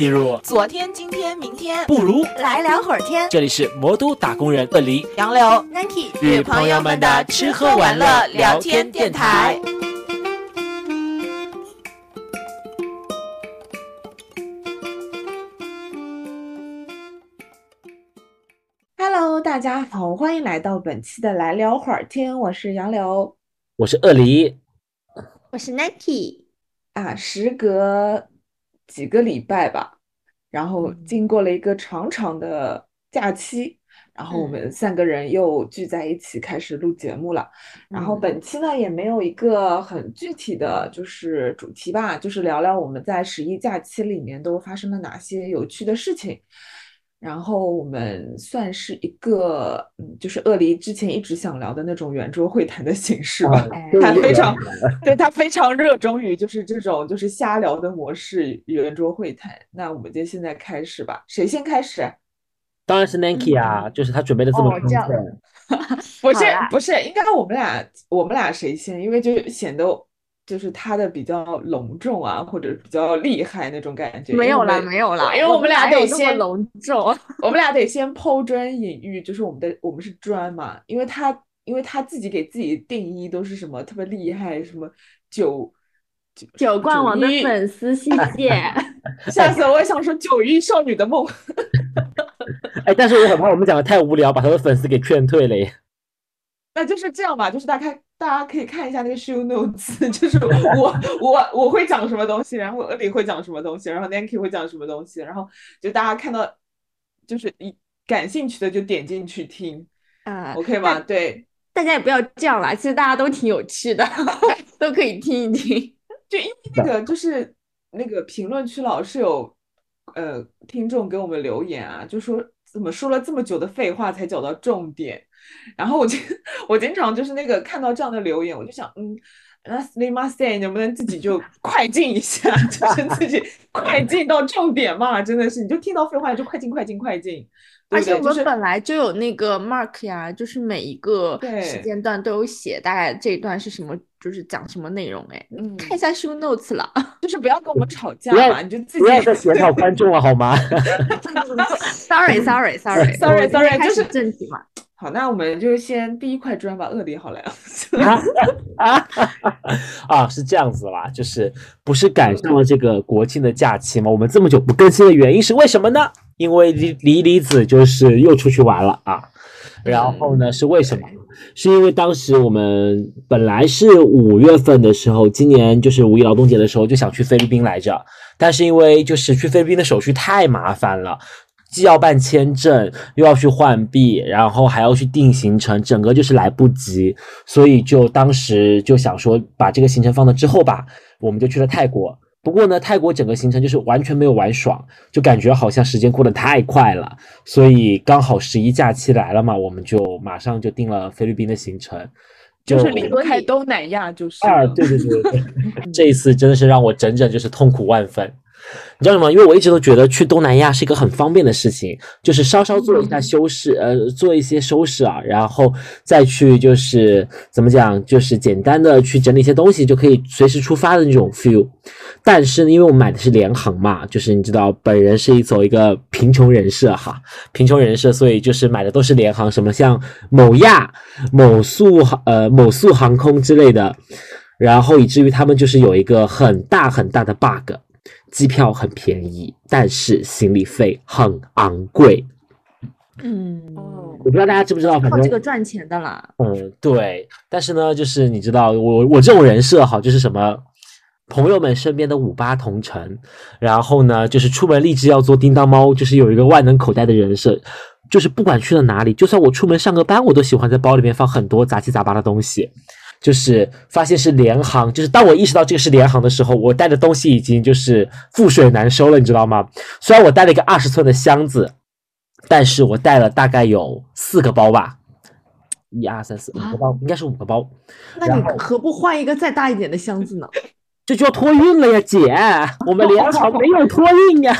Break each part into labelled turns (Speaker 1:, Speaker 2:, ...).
Speaker 1: 记入。
Speaker 2: 昨天、今天、明天，
Speaker 1: 不如。
Speaker 2: 来聊会儿天。
Speaker 1: 这里是魔都打工人鳄梨
Speaker 2: 杨柳、
Speaker 3: Nike
Speaker 1: 与朋友们的吃喝玩乐聊天电台。
Speaker 4: Hello，大家好，欢迎来到本期的来聊会儿天，我是杨柳。
Speaker 1: 我是鳄梨，
Speaker 3: 我是 Nike，
Speaker 4: 啊。时隔几个礼拜吧，然后经过了一个长长的假期，然后我们三个人又聚在一起开始录节目了。然后本期呢也没有一个很具体的就是主题吧，就是聊聊我们在十一假期里面都发生了哪些有趣的事情。然后我们算是一个，嗯，就是鳄梨之前一直想聊的那种圆桌会谈的形式吧。
Speaker 3: 哎
Speaker 4: 他非常，对他非常热衷于就是这种就是瞎聊的模式圆桌会谈。那我们就现在开始吧，谁先开始？
Speaker 1: 当然是 Nike 啊，就是他准备的这么充
Speaker 3: 哦这样
Speaker 1: 分。
Speaker 4: 不是不是，应该我们俩我们俩谁先？因为就显得就是他的比较隆重啊，或者比较厉害那种感觉。
Speaker 3: 没有啦，没有啦，
Speaker 4: 因为我们俩
Speaker 3: 哪有那么
Speaker 4: 得先
Speaker 3: 隆重。
Speaker 4: 我们俩得先抛砖引玉，就是我们的我们是砖嘛，因为他因为他自己给自己定义都是什么特别厉害，什么九九
Speaker 3: 九冠王的粉丝，谢谢。
Speaker 4: 吓死我！我也想说九亿少女的梦，
Speaker 1: 哎，但是我很怕我们讲的太无聊，把他的粉丝给劝退了耶。
Speaker 4: 那就是这样吧，就是大概大家可以看一下那个 show notes，就是我我我会讲什么东西，然后李会讲什么东西，然后 Nancy 会讲什么东西，然后就大家看到就是一感兴趣的就点进去听
Speaker 3: 啊
Speaker 4: ，OK 吗？对。
Speaker 3: 大家也不要这样啦，其实大家都挺有趣的，都可以听一听。
Speaker 4: 就因为那个就是那个评论区老是有呃听众给我们留言啊，就说怎么说了这么久的废话才讲到重点，然后我经 我经常就是那个看到这样的留言，我就想嗯。那 s l i m a s a y 能不能自己就 快进一下，就是自己快进到重点嘛？真的是，你就听到废话就快进快进快进，对
Speaker 3: 而且我们本来就有那个 mark 呀，就是每一个时间段都有写，大概这一段是什么，就是讲什么内容。哎，
Speaker 4: 嗯
Speaker 3: 看一下 show notes 了。
Speaker 4: 就是不要跟我们吵架嘛，你就自己
Speaker 1: 不要再检讨观众了好吗
Speaker 3: ？Sorry Sorry Sorry
Speaker 4: Sorry, sorry，就是
Speaker 3: 正题嘛。
Speaker 4: 好，那我们就先第一块砖吧，恶劣好了。
Speaker 1: 啊啊，是这样子啦，就是不是赶上了这个国庆的假期吗？我们这么久不更新的原因是为什么呢？因为离离离子就是又出去玩了啊。然后呢，是为什么？是因为当时我们本来是五月份的时候，今年就是五一劳动节的时候就想去菲律宾来着，但是因为就是去菲律宾的手续太麻烦了。既要办签证，又要去换币，然后还要去定行程，整个就是来不及，所以就当时就想说把这个行程放到之后吧，我们就去了泰国。不过呢，泰国整个行程就是完全没有玩爽，就感觉好像时间过得太快了，所以刚好十一假期来了嘛，我们就马上就定了菲律宾的行程。
Speaker 4: 就是离不开东南亚，就是
Speaker 1: 啊，
Speaker 4: 了
Speaker 1: 对对对对，这一次真的是让我整整就是痛苦万分。你知道什么？因为我一直都觉得去东南亚是一个很方便的事情，就是稍稍做一下修饰，呃，做一些收拾啊，然后再去就是怎么讲，就是简单的去整理一些东西，就可以随时出发的那种 feel。但是呢，因为我买的是联航嘛，就是你知道，本人是一走一个贫穷人设哈，贫穷人设，所以就是买的都是联航，什么像某亚、某速航呃某速航空之类的，然后以至于他们就是有一个很大很大的 bug，机票很便宜，但是行李费很昂贵。
Speaker 3: 嗯，
Speaker 1: 我不知道大家知不知道，反正
Speaker 3: 靠这个赚钱的啦。
Speaker 1: 嗯，对，但是呢，就是你知道，我我这种人设哈，就是什么朋友们身边的五八同城，然后呢，就是出门立志要做叮当猫，就是有一个万能口袋的人设，就是不管去了哪里，就算我出门上个班，我都喜欢在包里面放很多杂七杂八的东西。就是发现是联航，就是当我意识到这个是联航的时候，我带的东西已经就是覆水难收了，你知道吗？虽然我带了一个二十寸的箱子，但是我带了大概有四个包吧，一二三四五个包，应该是五个包，
Speaker 3: 那你何不换一个再大一点的箱子呢？
Speaker 1: 这就要托运了呀，姐，我们联航没有托运呀。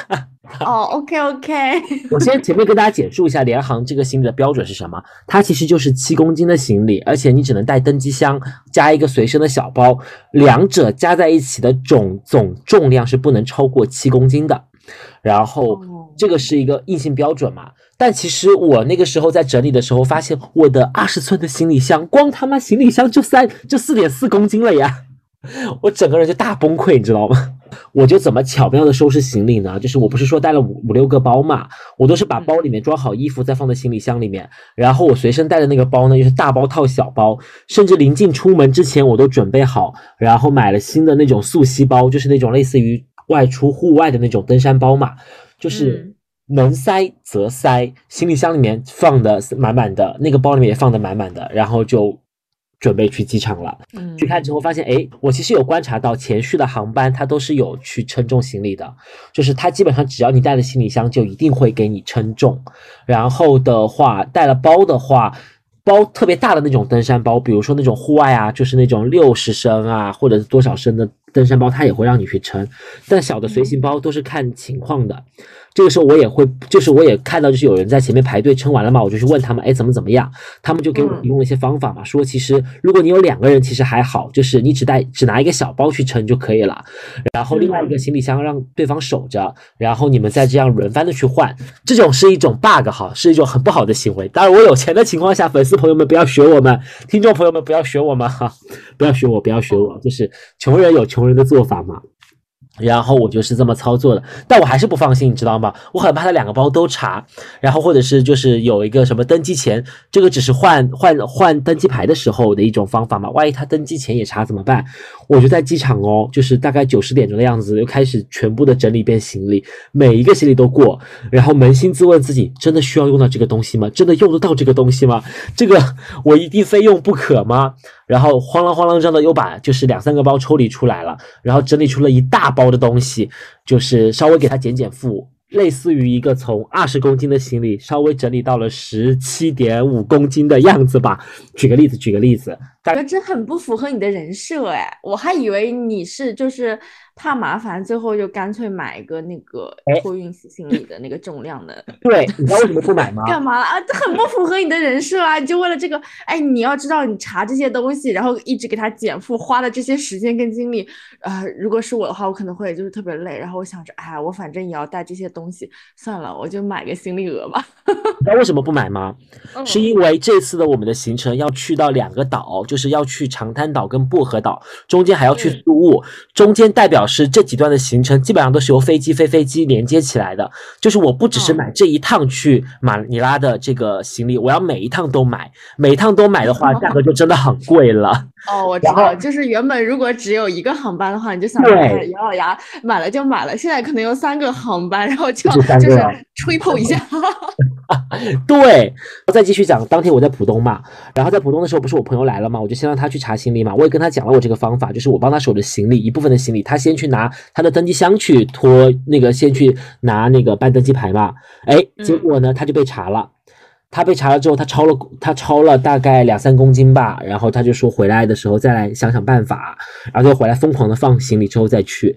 Speaker 3: 哦，OK OK，
Speaker 1: 我先前面跟大家简述一下联航这个行李的标准是什么，它其实就是七公斤的行李，而且你只能带登机箱加一个随身的小包，两者加在一起的总总重量是不能超过七公斤的。然后
Speaker 3: 哦
Speaker 1: 这个是一个硬性标准嘛。但其实我那个时候在整理的时候，发现我的二十寸的行李箱，光他妈行李箱就三就四点四公斤了呀，我整个人就大崩溃，你知道吗？我就怎么巧妙的收拾行李呢？就是我不是说带了五五六个包嘛，我都是把包里面装好衣服，再放在行李箱里面。然后我随身带的那个包呢，又是大包套小包，甚至临近出门之前我都准备好，然后买了新的那种速吸包，就是那种类似于外出户外的那种登山包嘛，就是能塞则塞，行李箱里面放的满满的，那个包里面也放的满满的，然后就准备去机场了。
Speaker 3: 嗯
Speaker 1: 去看之后发现，哎，我其实有观察到前续的航班，它都是有去称重行李的，就是它基本上只要你带了行李箱，就一定会给你称重。然后的话，带了包的话，包特别大的那种登山包，比如说那种户外啊，就是那种六十升啊，或者是多少升的登山包，它也会让你去称。但小的随行包都是看情况的。这个时候我也会，就是我也看到，就是有人在前面排队称完了嘛，我就去问他们，哎，怎么怎么样？他们就给我
Speaker 3: 嗯
Speaker 1: 提供了一些方法嘛，说其实如果你有两个人，其实还好，就是你只带只拿一个小包去称就可以了，然后另外一个行李箱让对方守着，然后你们再这样轮番的去换，这种是一种 bug 哈，是一种很不好的行为。当然，我有钱的情况下，粉丝朋友们不要学我们，听众朋友们不要学我们哈，不要学我，不要学我，就是穷人有穷人的做法嘛。然后我就是这么操作的，但我还是不放心，你知道吗？我很怕他两个包都查，然后或者是就是有一个什么登机前，这个只是换换换登机牌的时候的一种方法嘛，万一他登机前也查怎么办？我就在机场哦，就是大概九十点钟的样子，又开始全部的整理一遍行李，每一个行李都过，然后扪心自问自己，真的需要用到这个东西吗？真的用得到这个东西吗？这个我一定非用不可吗？然后慌啷慌啷张的又把就是两三个包抽离出来了，然后整理出了一大包的东西，就是稍微给他减减负，类似于一个从二十公斤的行李稍微整理到了十七点五公斤的样子吧。举个例子，举个例子，感
Speaker 3: 觉这很不符合你的人设哎，我还以为你是就是怕麻烦，最后就干脆买一个那个
Speaker 1: 哎
Speaker 3: 托运行李的那个重量的。
Speaker 1: 对，你知道为什么不买吗？
Speaker 3: 干嘛啊？这很不符合你的人设啊！你就为了这个，哎，你要知道，你查这些东西，然后一直给他减负，花的这些时间跟精力，呃，如果是我的话，我可能会就是特别累。然后我想着，哎，我反正也要带这些东西，算了，我就买个行李额吧。
Speaker 1: 你知道为什么不买吗？
Speaker 3: 嗯
Speaker 1: 是因为这次的我们的行程要去到两个岛，就是要去长滩岛跟薄荷岛，中间还要去
Speaker 3: 嗯
Speaker 1: 宿务，中间代表是这几段的行程基本上都是由飞机飞飞机连接起来的，就是我不只是
Speaker 3: 嗯
Speaker 1: 买这一趟去马尼拉的这个行李，我要每一趟都买，每一趟都买的话，价格就真的很贵了。
Speaker 3: 哦，我知道，就是原本如果只有一个航班的话，你就想咬咬牙买了就买了，现在可能有三个航班，然后就就是吹捧一下。
Speaker 1: 对，再继续讲，当天我在浦东嘛，然后在浦东的时候，不是我朋友来了嘛，我就先让他去查行李嘛，我也跟他讲了我这个方法，就是我帮他守着行李一部分的行李，他先去拿他的登机箱去拖那个，先去拿那个办登机牌嘛，哎，结果呢他就被查了。他被查了之后，他超了，他超了大概两三公斤吧，然后他就说回来的时候再来想想办法，然后就回来疯狂的放行李之后再去，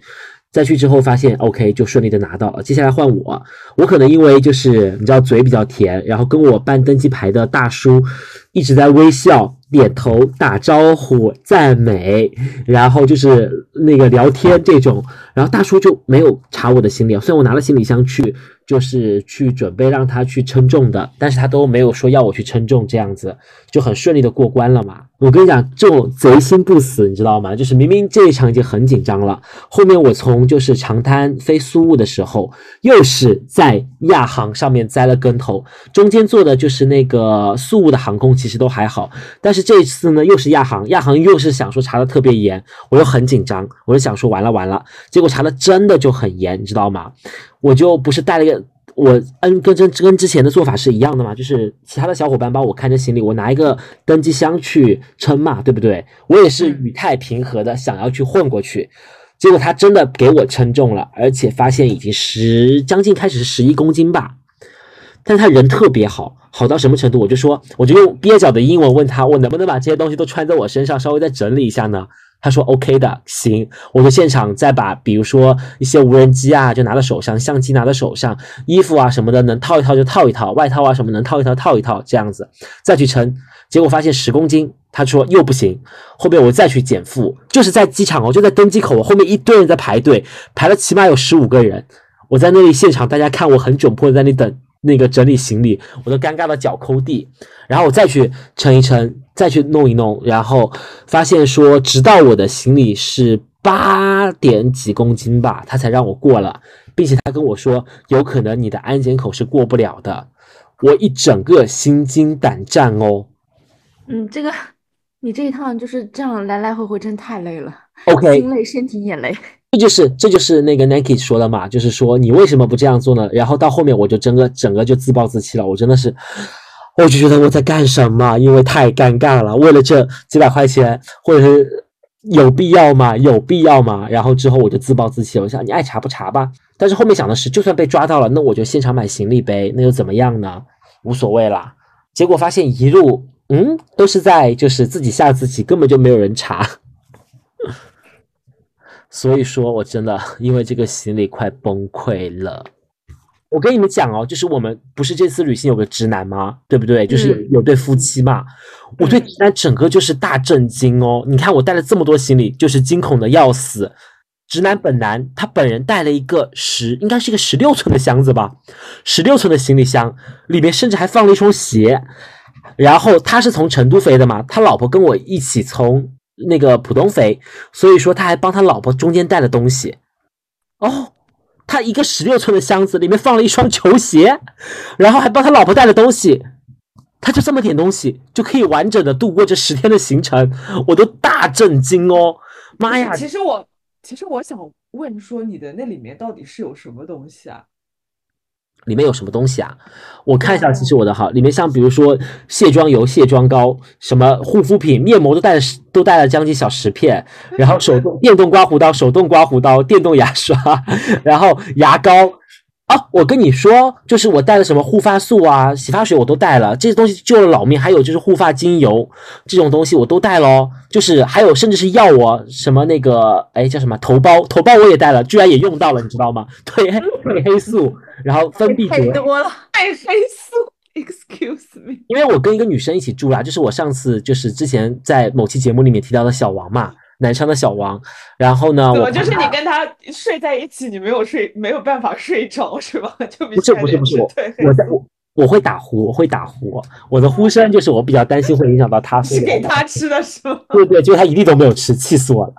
Speaker 1: 再去之后发现 OK 就顺利的拿到了。接下来换我，我可能因为就是你知道嘴比较甜，然后跟我办登机牌的大叔一直在微笑、点头、打招呼、赞美，然后就是那个聊天这种，然后大叔就没有查我的行李，虽然我拿了行李箱去，就是去准备让他去称重的，但是他都没有说要我去称重，这样子就很顺利的过关了嘛。我跟你讲，这种贼心不死，你知道吗？就是明明这一场已经很紧张了，后面我从就是长滩飞苏务的时候，又是在亚航上面栽了跟头，中间坐的就是那个苏务的航空，其实都还好，但是这一次呢又是亚航，亚航又是想说查的特别严，我又很紧张，我就想说完了完了，结果查的真的就很严，你知道吗？我就不是带了一个。我嗯，跟跟跟之前的做法是一样的嘛，就是其他的小伙伴帮我看着行李，我拿一个登机箱去称嘛，对不对？我也是语态平和的想要去混过去，结果他真的给我称重了，而且发现已经十将近开始是十一公斤吧，但他人特别好，好到什么程度？我就说，我就用蹩脚的英文问他，我能不能把这些东西都穿在我身上，稍微再整理一下呢？他说 OK 的，行，我就现场再把，比如说一些无人机啊，就拿到手上，相机拿到手上，衣服啊什么的能套一套就套一套，外套啊什么能套一套套一套，这样子再去称，结果发现十公斤，他说又不行，后面我再去减负，就是在机场哦，就在登机口，我后面一堆人在排队，排了起码有十五个人。我在那里现场，大家看我很窘迫，在那里等那个整理行李，我都尴尬到脚抠地。然后我再去称一称，再去弄一弄，然后发现说，直到我的行李是八点几公斤吧，他才让我过了，并且他跟我说，有可能你的安检口是过不了的。我一整个心惊胆战哦。
Speaker 3: 嗯，这个你这一趟就是这样来来回回，真太累了
Speaker 1: OK，
Speaker 3: 心累，身体也累。
Speaker 1: 这就是这就是那个 Nike 说的嘛，就是说你为什么不这样做呢？然后到后面我就整个整个就自暴自弃了，我真的是，我就觉得我在干什么？因为太尴尬了，为了这几百块钱，或者是有必要吗？有必要吗？然后之后我就自暴自弃了，我想你爱查不查吧。但是后面想的是，就算被抓到了，那我就现场买行李呗，那又怎么样呢？无所谓啦。结果发现一路嗯都是在就是自己吓自己，根本就没有人查。所以说我真的因为这个行李快崩溃了。我跟你们讲哦，就是我们不是这次旅行有个直男吗？对不对？就是有
Speaker 3: 嗯
Speaker 1: 有对夫妻嘛。我对直男整个就是大震惊哦！你看我带了这么多行李，就是惊恐的要死。直男本男他本人带了一个十，应该是一个十六寸的箱子吧，十六寸的行李箱，里面甚至还放了一双鞋。然后他是从成都飞的嘛，他老婆跟我一起从那个浦东飞，所以说他还帮他老婆中间带了东西。哦，他一个十六寸的箱子里面放了一双球鞋，然后还帮他老婆带了东西。他就这么点东西就可以完整的度过这十天的行程，我都大震惊哦！妈呀，
Speaker 4: 其实我其实我想问说，你的那里面到底是有什么东西啊？
Speaker 1: 里面有什么东西啊？我看一下，
Speaker 4: 哦
Speaker 1: 其实我的哈，里面像比如说卸妆油、卸妆膏，什么护肤品、面膜都带了十，都带了将近小十片，然后手动电动刮胡刀、手动刮胡刀、电动牙刷，然后牙膏。啊，我跟你说，就是我带了什么护发素啊、洗发水我都带了，这些东西救了老命。还有就是护发精油这种东西我都带了哦，就是还有甚至是药哦，什么那个哎叫什么头孢，头孢我也带了，居然也用到了，你知道吗？褪黑褪黑素，然后分泌
Speaker 3: 太多了。
Speaker 4: 褪黑素，excuse me。
Speaker 1: 因为我跟一个女生一起住啦，就是我上次就是之前在某期节目里面提到的小王嘛，南昌的小王。然后呢，我
Speaker 4: 就是你跟他睡在一起，你没有睡，没有办法睡着是吧？就必
Speaker 1: 不是不是不是我我在我我会打呼，我会打呼，我的呼声就是我比较担心会影响到他睡
Speaker 4: 是。给他吃的是吗？
Speaker 1: 对对，结果他一粒都没有吃，气死我了。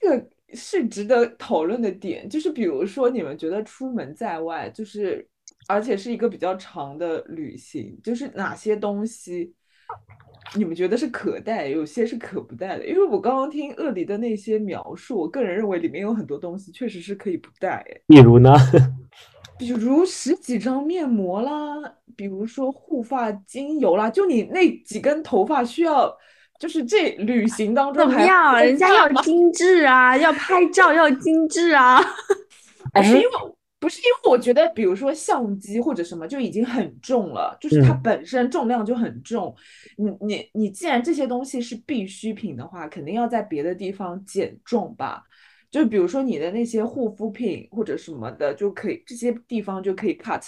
Speaker 4: 这个是值得讨论的点，就是比如说你们觉得出门在外，就是而且是一个比较长的旅行，就是哪些东西你们觉得是可带，有些是可不带的？因为我刚刚听鳄梨的那些描述，我个人认为里面有很多东西确实是可以不带，哎
Speaker 1: 比如呢，
Speaker 4: 比如十几张面膜啦，比如说护发精油啦，就你那几根头发需要。就是这旅行当中还
Speaker 3: 怎么样？人家要精致啊，要拍照要精致啊。
Speaker 4: 哎是因
Speaker 1: 哎
Speaker 4: 为不是因为我觉得，比如说相机或者什么就已经很重了，就是它
Speaker 1: 嗯
Speaker 4: 本身重量就很重。你你你既然这些东西是必需品的话，肯定要在别的地方减重吧。就比如说你的那些护肤品或者什么的，就可以这些地方就可以 cut，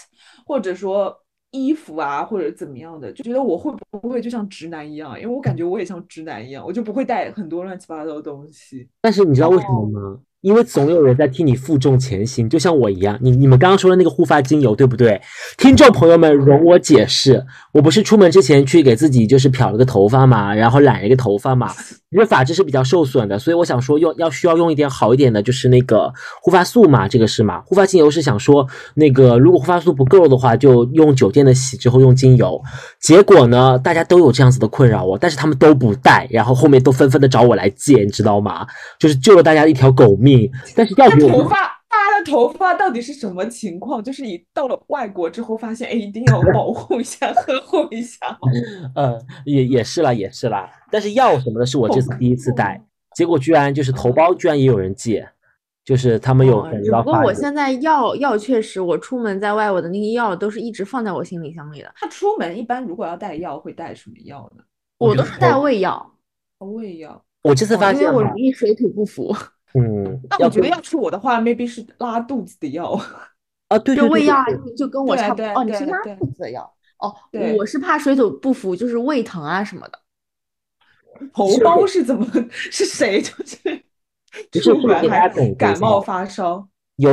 Speaker 4: 或者说衣服啊或者怎么样的，就觉得我会不会就像直男一样？因为我感觉我也像直男一样，我就不会带很多乱七八糟的东西。
Speaker 1: 但是你知道为什么吗？因为总有人在替你负重前行，就像我一样。你你们刚刚说的那个护发精油，对不对？听众朋友们，容我解释，我不是出门之前去给自己就是漂了个头发嘛，然后染了一个头发嘛，因为发质是比较受损的，所以我想说用要需要用一点好一点的，就是那个护发素嘛，这个是嘛？护发精油是想说那个如果护发素不够的话，就用酒店的洗之后用精油。结果呢，大家都有这样子的困扰哦，但是他们都不带，然后后面都纷纷的找我来借，你知道吗？就是救了大家一条狗命。但是要
Speaker 4: 那
Speaker 1: 给我
Speaker 4: 头发，大家的头发到底是什么情况？就是你到了外国之后，发现哎，一定要保护一下、呵护一下。
Speaker 1: 呃，也也是啦，也是啦。但是药什么的是我这次第一次带，结果居然就是头孢，居然也有人借，就是他们有
Speaker 3: 哦只不过
Speaker 1: 感觉到发炎。
Speaker 3: 我现在药药确实，我出门在外，我的那个药都是一直放在我行李箱里的，
Speaker 4: 他出门一般如果要带药，会带什么药呢？
Speaker 3: 我都是带胃药，
Speaker 4: 胃药。
Speaker 1: 我这次发
Speaker 3: 因为我容易水土不服。
Speaker 1: 嗯，不
Speaker 4: 那我觉得要是我的话，maybe 是拉肚子的药。
Speaker 1: 啊，对对对对
Speaker 3: 就胃药啊，就就跟我差不多。哦，你
Speaker 4: 对对
Speaker 3: 是拉肚子的药。哦，
Speaker 4: 对
Speaker 3: 我是怕水土不服，就是胃疼啊什么的。
Speaker 4: 头孢是怎么？是谁？就是
Speaker 1: 就是
Speaker 4: 出门
Speaker 1: 会给大家
Speaker 4: 还感冒发烧？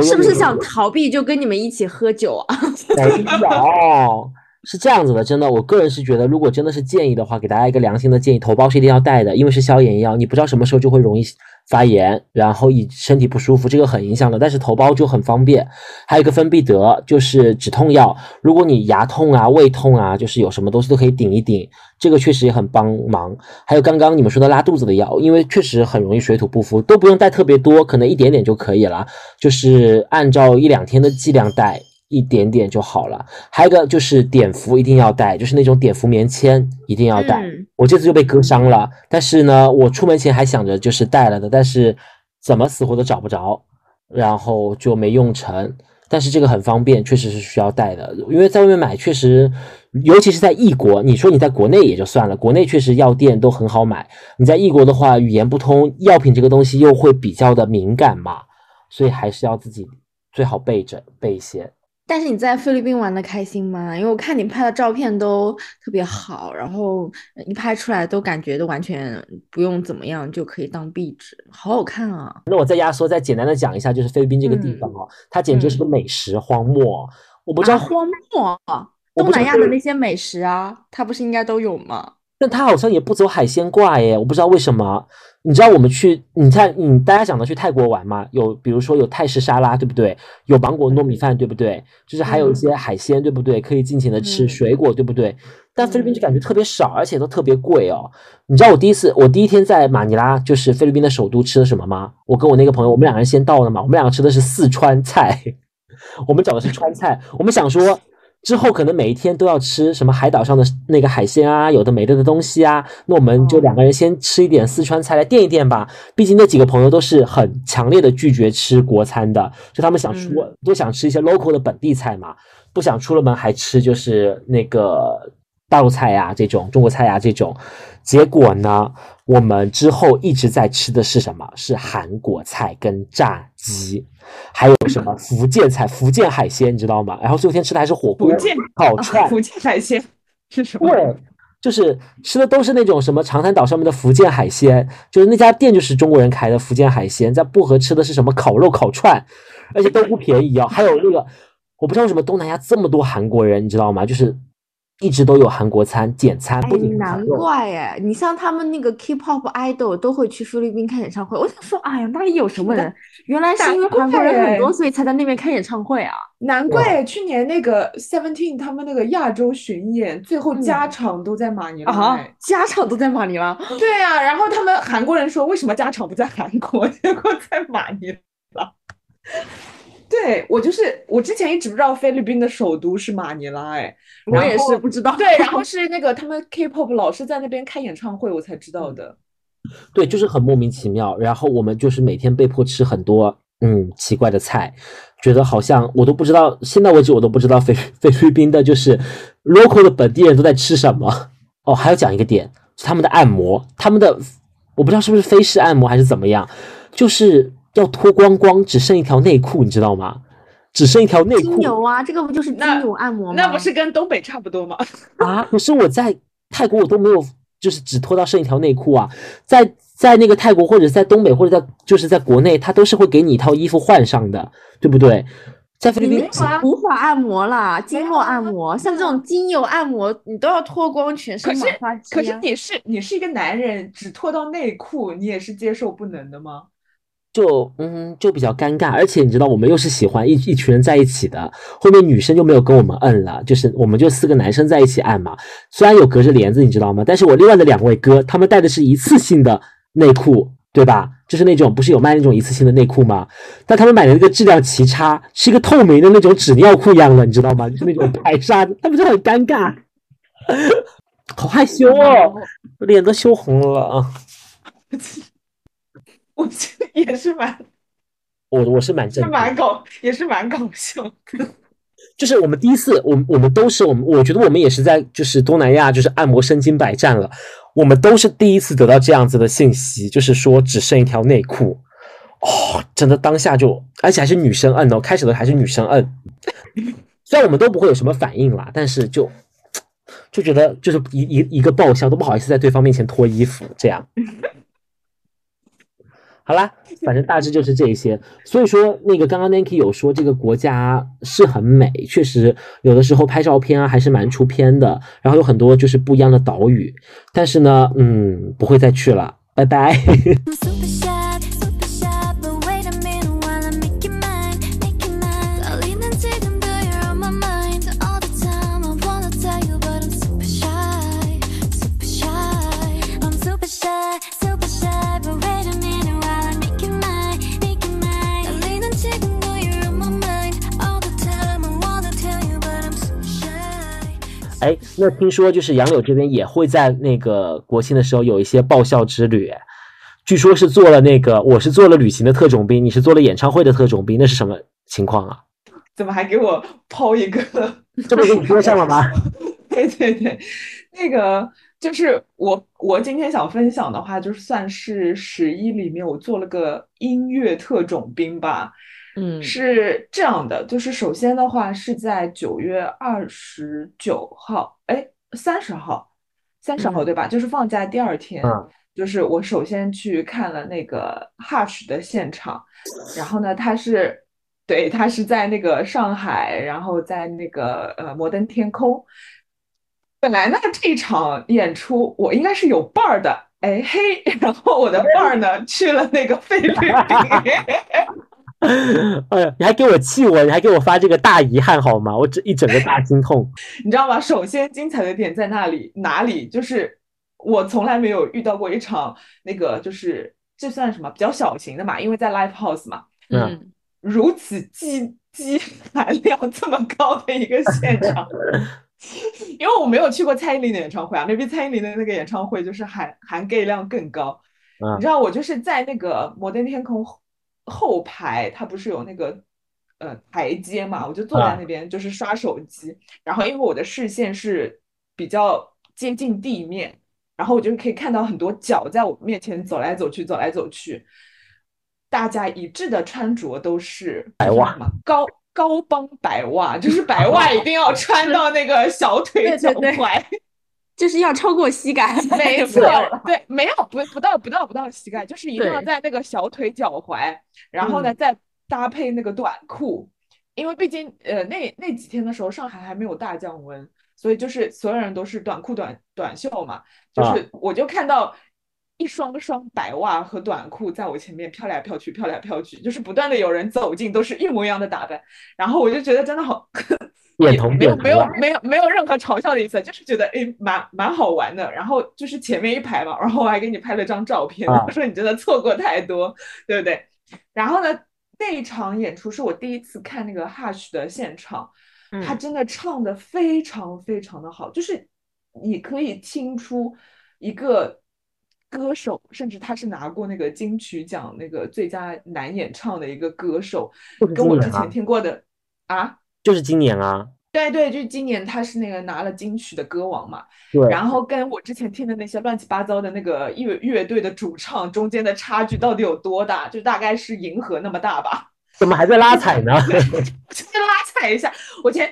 Speaker 3: 是不是想逃避就跟你们一起喝酒啊？
Speaker 1: 没有，是这样子的，真的，我个人是觉得，如果真的是建议的话，给大家一个良心的建议，头孢是一定要带的，因为是消炎药，你不知道什么时候就会容易发炎，然后以身体不舒服，这个很影响的。但是头孢就很方便，还有一个芬必得，就是止痛药，如果你牙痛啊、胃痛啊，就是有什么东西都可以顶一顶，这个确实也很帮忙。还有刚刚你们说的拉肚子的药，因为确实很容易水土不服，都不用带特别多，可能一点点就可以了，就是按照一两天的剂量带。一点点就好了。还有一个就是碘伏一定要带，就是那种碘伏棉签一定要带。
Speaker 3: 嗯
Speaker 1: 我这次就被割伤了，但是呢，我出门前还想着就是带了的，但是怎么死活都找不着，然后就没用成。但是这个很方便，确实是需要带的，因为在外面买确实，尤其是在异国，你说你在国内也就算了，国内确实药店都很好买。你在异国的话，语言不通，药品这个东西又会比较的敏感嘛，所以还是要自己最好备着备一些。
Speaker 3: 但是你在菲律宾玩的开心吗？因为我看你拍的照片都特别好，然后一拍出来都感觉都完全不用怎么样就可以当壁纸，好好看啊！
Speaker 1: 那我再压缩，再简单的讲一下，就是菲律宾这个地方哦，它简直是个美食荒漠。我不知道
Speaker 3: 啊荒漠，
Speaker 1: 我不知道
Speaker 3: 东南亚的那些美食啊，它不是应该都有吗？
Speaker 1: 但它好像也不走海鲜挂耶，我不知道为什么。你知道我们去，你看，你大家想到去泰国玩嘛？有比如说有泰式沙拉，对不对？有芒果糯米饭，对不对？就是还有一些海鲜，对不对？可以尽情的吃
Speaker 3: 嗯
Speaker 1: 水果，对不对？但菲律宾就感觉特别少，而且都特别贵哦。你知道我第一次，我第一天在马尼拉，就是菲律宾的首都吃的什么吗？我跟我那个朋友，我们两个人先到的嘛，我们两个吃的是四川菜，我们找的是川菜，我们想说。之后可能每一天都要吃什么海岛上的那个海鲜啊，有的没的的东西啊，那我们就两个人先吃一点四川菜来垫一垫吧。毕竟那几个朋友都是很强烈的拒绝吃国餐的，就他们想出
Speaker 3: 嗯
Speaker 1: 都想吃一些 local 的本地菜嘛，不想出了门还吃就是那个大陆菜呀、这种中国菜呀、这种。结果呢，我们之后一直在吃的是什么？是韩国菜跟炸鸡，还有什么福建菜、福建海鲜，你知道吗？然后最后一天吃的还是火锅
Speaker 4: 福建、
Speaker 1: 烤串，
Speaker 4: 福建海鲜是什么？
Speaker 1: 对，就是吃的都是那种什么长滩岛上面的福建海鲜，就是那家店就是中国人开的福建海鲜，在薄荷吃的是什么烤肉、烤串，而且都不便宜啊。还有那个，我不知道为什么东南亚这么多韩国人，你知道吗？就是一直都有韩国餐、简餐，
Speaker 3: 哎难怪哎！你像他们那个 K-pop idol 都会去菲律宾开演唱会，我想说，哎呀，那里有什么人？原来是因为韩国人很多，所以才在那边开演唱会啊！
Speaker 4: 难怪去年那个 Seventeen 他们那个亚洲巡演，最后
Speaker 3: 嗯
Speaker 4: 加场都在马尼拉。
Speaker 3: 啊加，场都在马尼拉，
Speaker 4: 对啊，然后他们韩国人说为什么加场不在韩国，结果在马尼拉。对，我就是我之前一直不知道菲律宾的首都是马尼拉，哎，
Speaker 3: 我也是不知道。
Speaker 4: 对，然后是那个 他们 K-pop 老是在那边开演唱会，我才知道的。
Speaker 1: 对，就是很莫名其妙。然后我们就是每天被迫吃很多嗯奇怪的菜，觉得好像我都不知道，现在为止我都不知道菲 菲律宾的就是 local 的本地人都在吃什么。哦，还要讲一个点，是他们的按摩，他们的我不知道是不是菲式按摩还是怎么样，就是要脱光光，只剩一条内裤，你知道吗？只剩一条内裤
Speaker 3: 精油啊，这个不就是精油按摩吗？
Speaker 4: 那不是跟东北差不多吗？
Speaker 1: 啊！可是我在泰国我都没有，就是只脱到剩一条内裤啊，在在那个泰国或者在东北或者在就是在国内，他都是会给你一套衣服换上的，对不对？在菲律宾
Speaker 3: 无法按摩啦，经络按摩，像这种精油按摩，你都要脱光全身
Speaker 4: 可是
Speaker 3: 马杀鸡啊
Speaker 4: 可是你是你是一个男人，只脱到内裤，你也是接受不能的吗？
Speaker 1: 就嗯就比较尴尬，而且你知道我们又是喜欢一一群人在一起的，后面女生就没有跟我们摁了，就是我们就四个男生在一起按嘛，虽然有隔着帘子，你知道吗？但是我另外的两位哥他们带的是一次性的内裤，对吧？就是那种不是有卖那种一次性的内裤吗？但他们买的那个质量奇差，是一个透明的那种纸尿裤一样的，你知道吗？就是那种排纱的，他们就很尴尬，好害羞哦，脸都羞红了啊！
Speaker 4: 我觉得也是蛮
Speaker 1: 我我是蛮
Speaker 4: 是
Speaker 1: 震惊
Speaker 4: 蛮搞也是蛮搞笑的。
Speaker 1: 就是我们第一次，我们我们都是我们，我觉得我们也是在就是东南亚就是按摩身经百战了，我们都是第一次得到这样子的信息，就是说只剩一条内裤，哦，真的当下就，而且还是女生摁哦，开始的还是女生摁，虽然我们都不会有什么反应啦，但是就就觉得就是一一一个爆笑，都不好意思在对方面前脱衣服这样。好啦，反正大致就是这些。所以说，那个刚刚 Nancy 有说这个国家是很美，确实有的时候拍照片啊还是蛮出片的，然后有很多就是不一样的岛屿。但是呢，嗯，不会再去了，拜拜。哎，那听说就是杨柳这边也会在那个国庆的时候有一些爆笑之旅，据说是做了那个，我是做了旅行的特种兵，你是做了演唱会的特种兵，那是什么情况啊？
Speaker 4: 怎么还给我抛一个？
Speaker 1: 这不是你说上了吗？
Speaker 4: 对对对，那个就是我我今天想分享的话，就是算是十一里面我做了个音乐特种兵吧。
Speaker 3: 嗯
Speaker 4: 是这样的，就是首先的话是在九月二十九号，哎，三十号，三十号
Speaker 3: 嗯
Speaker 4: 对吧？就是放假第二天，
Speaker 1: 嗯
Speaker 4: 就是我首先去看了那个 Hush 的现场，然后呢，他是对他是在那个上海，然后在那个呃摩登天空。本来呢这一场演出我应该是有伴儿的，哎嘿，然后我的伴儿呢去了那个菲律宾。
Speaker 1: 哎呀，你还给我气我，你还给我发这个大遗憾好吗？我这一整个大心痛。
Speaker 4: 你知道吗？首先精彩的点在那里？哪里？就是我从来没有遇到过一场那个，就是这算什么比较小型的嘛，因为在 live house 嘛，
Speaker 3: 嗯
Speaker 4: 如此积积含量这么高的一个现场。因为我没有去过蔡依林的演唱会啊，maybe 蔡依林的那个演唱会就是含含 gay 量更高。
Speaker 1: 嗯
Speaker 4: 你知道我就是在那个摩登天空后后排，它不是有那个呃台阶嘛，我就坐在
Speaker 1: 啊
Speaker 4: 那边就是刷手机，然后因为我的视线是比较接近地面，然后我就可以看到很多脚在我面前走来走去，走来走去。大家一致的穿着都是
Speaker 1: 白袜
Speaker 4: 就是什么高高帮白袜，就是白 袜一定要穿到那个小腿脚
Speaker 3: 对对对
Speaker 4: 踝。
Speaker 3: 就是要超过膝盖，
Speaker 4: 没错对，没有不不到不到不到膝盖，就是一定要在那个小腿脚踝，然后呢
Speaker 3: 嗯
Speaker 4: 再搭配那个短裤，因为毕竟呃那那几天的时候上海还没有大降温，所以就是所有人都是短裤短短袖嘛，就
Speaker 1: 啊
Speaker 4: 是我就看到一双双白袜和短裤在我前面飘来飘去，飘来飘去，就是不断的有人走近，都是一模一样的打扮，然后我就觉得真的好。
Speaker 1: 点头
Speaker 4: 也没有没有没有没有任何嘲笑的意思，就是觉得哎蛮蛮好玩的。然后就是前面一排嘛，然后我还给你拍了张照片，
Speaker 1: 啊
Speaker 4: 我说你真的错过太多，对不对？然后呢，那一场演出是我第一次看那个 Hush 的现场，他
Speaker 3: 嗯
Speaker 4: 真的唱的非常非常的好，就是你可以听出一个歌手，甚至他是拿过那个金曲奖那个最佳男演唱的一个歌手，跟我之前听过的啊。
Speaker 1: 就是今年啊，
Speaker 4: 对对，就今年他是那个拿了金曲的歌王嘛，
Speaker 1: 对，
Speaker 4: 然后跟我之前听的那些乱七八糟的那个乐乐队的主唱中间的差距到底有多大？就大概是银河那么大吧。
Speaker 1: 怎么还在拉踩呢？
Speaker 4: 先拉踩一下，我前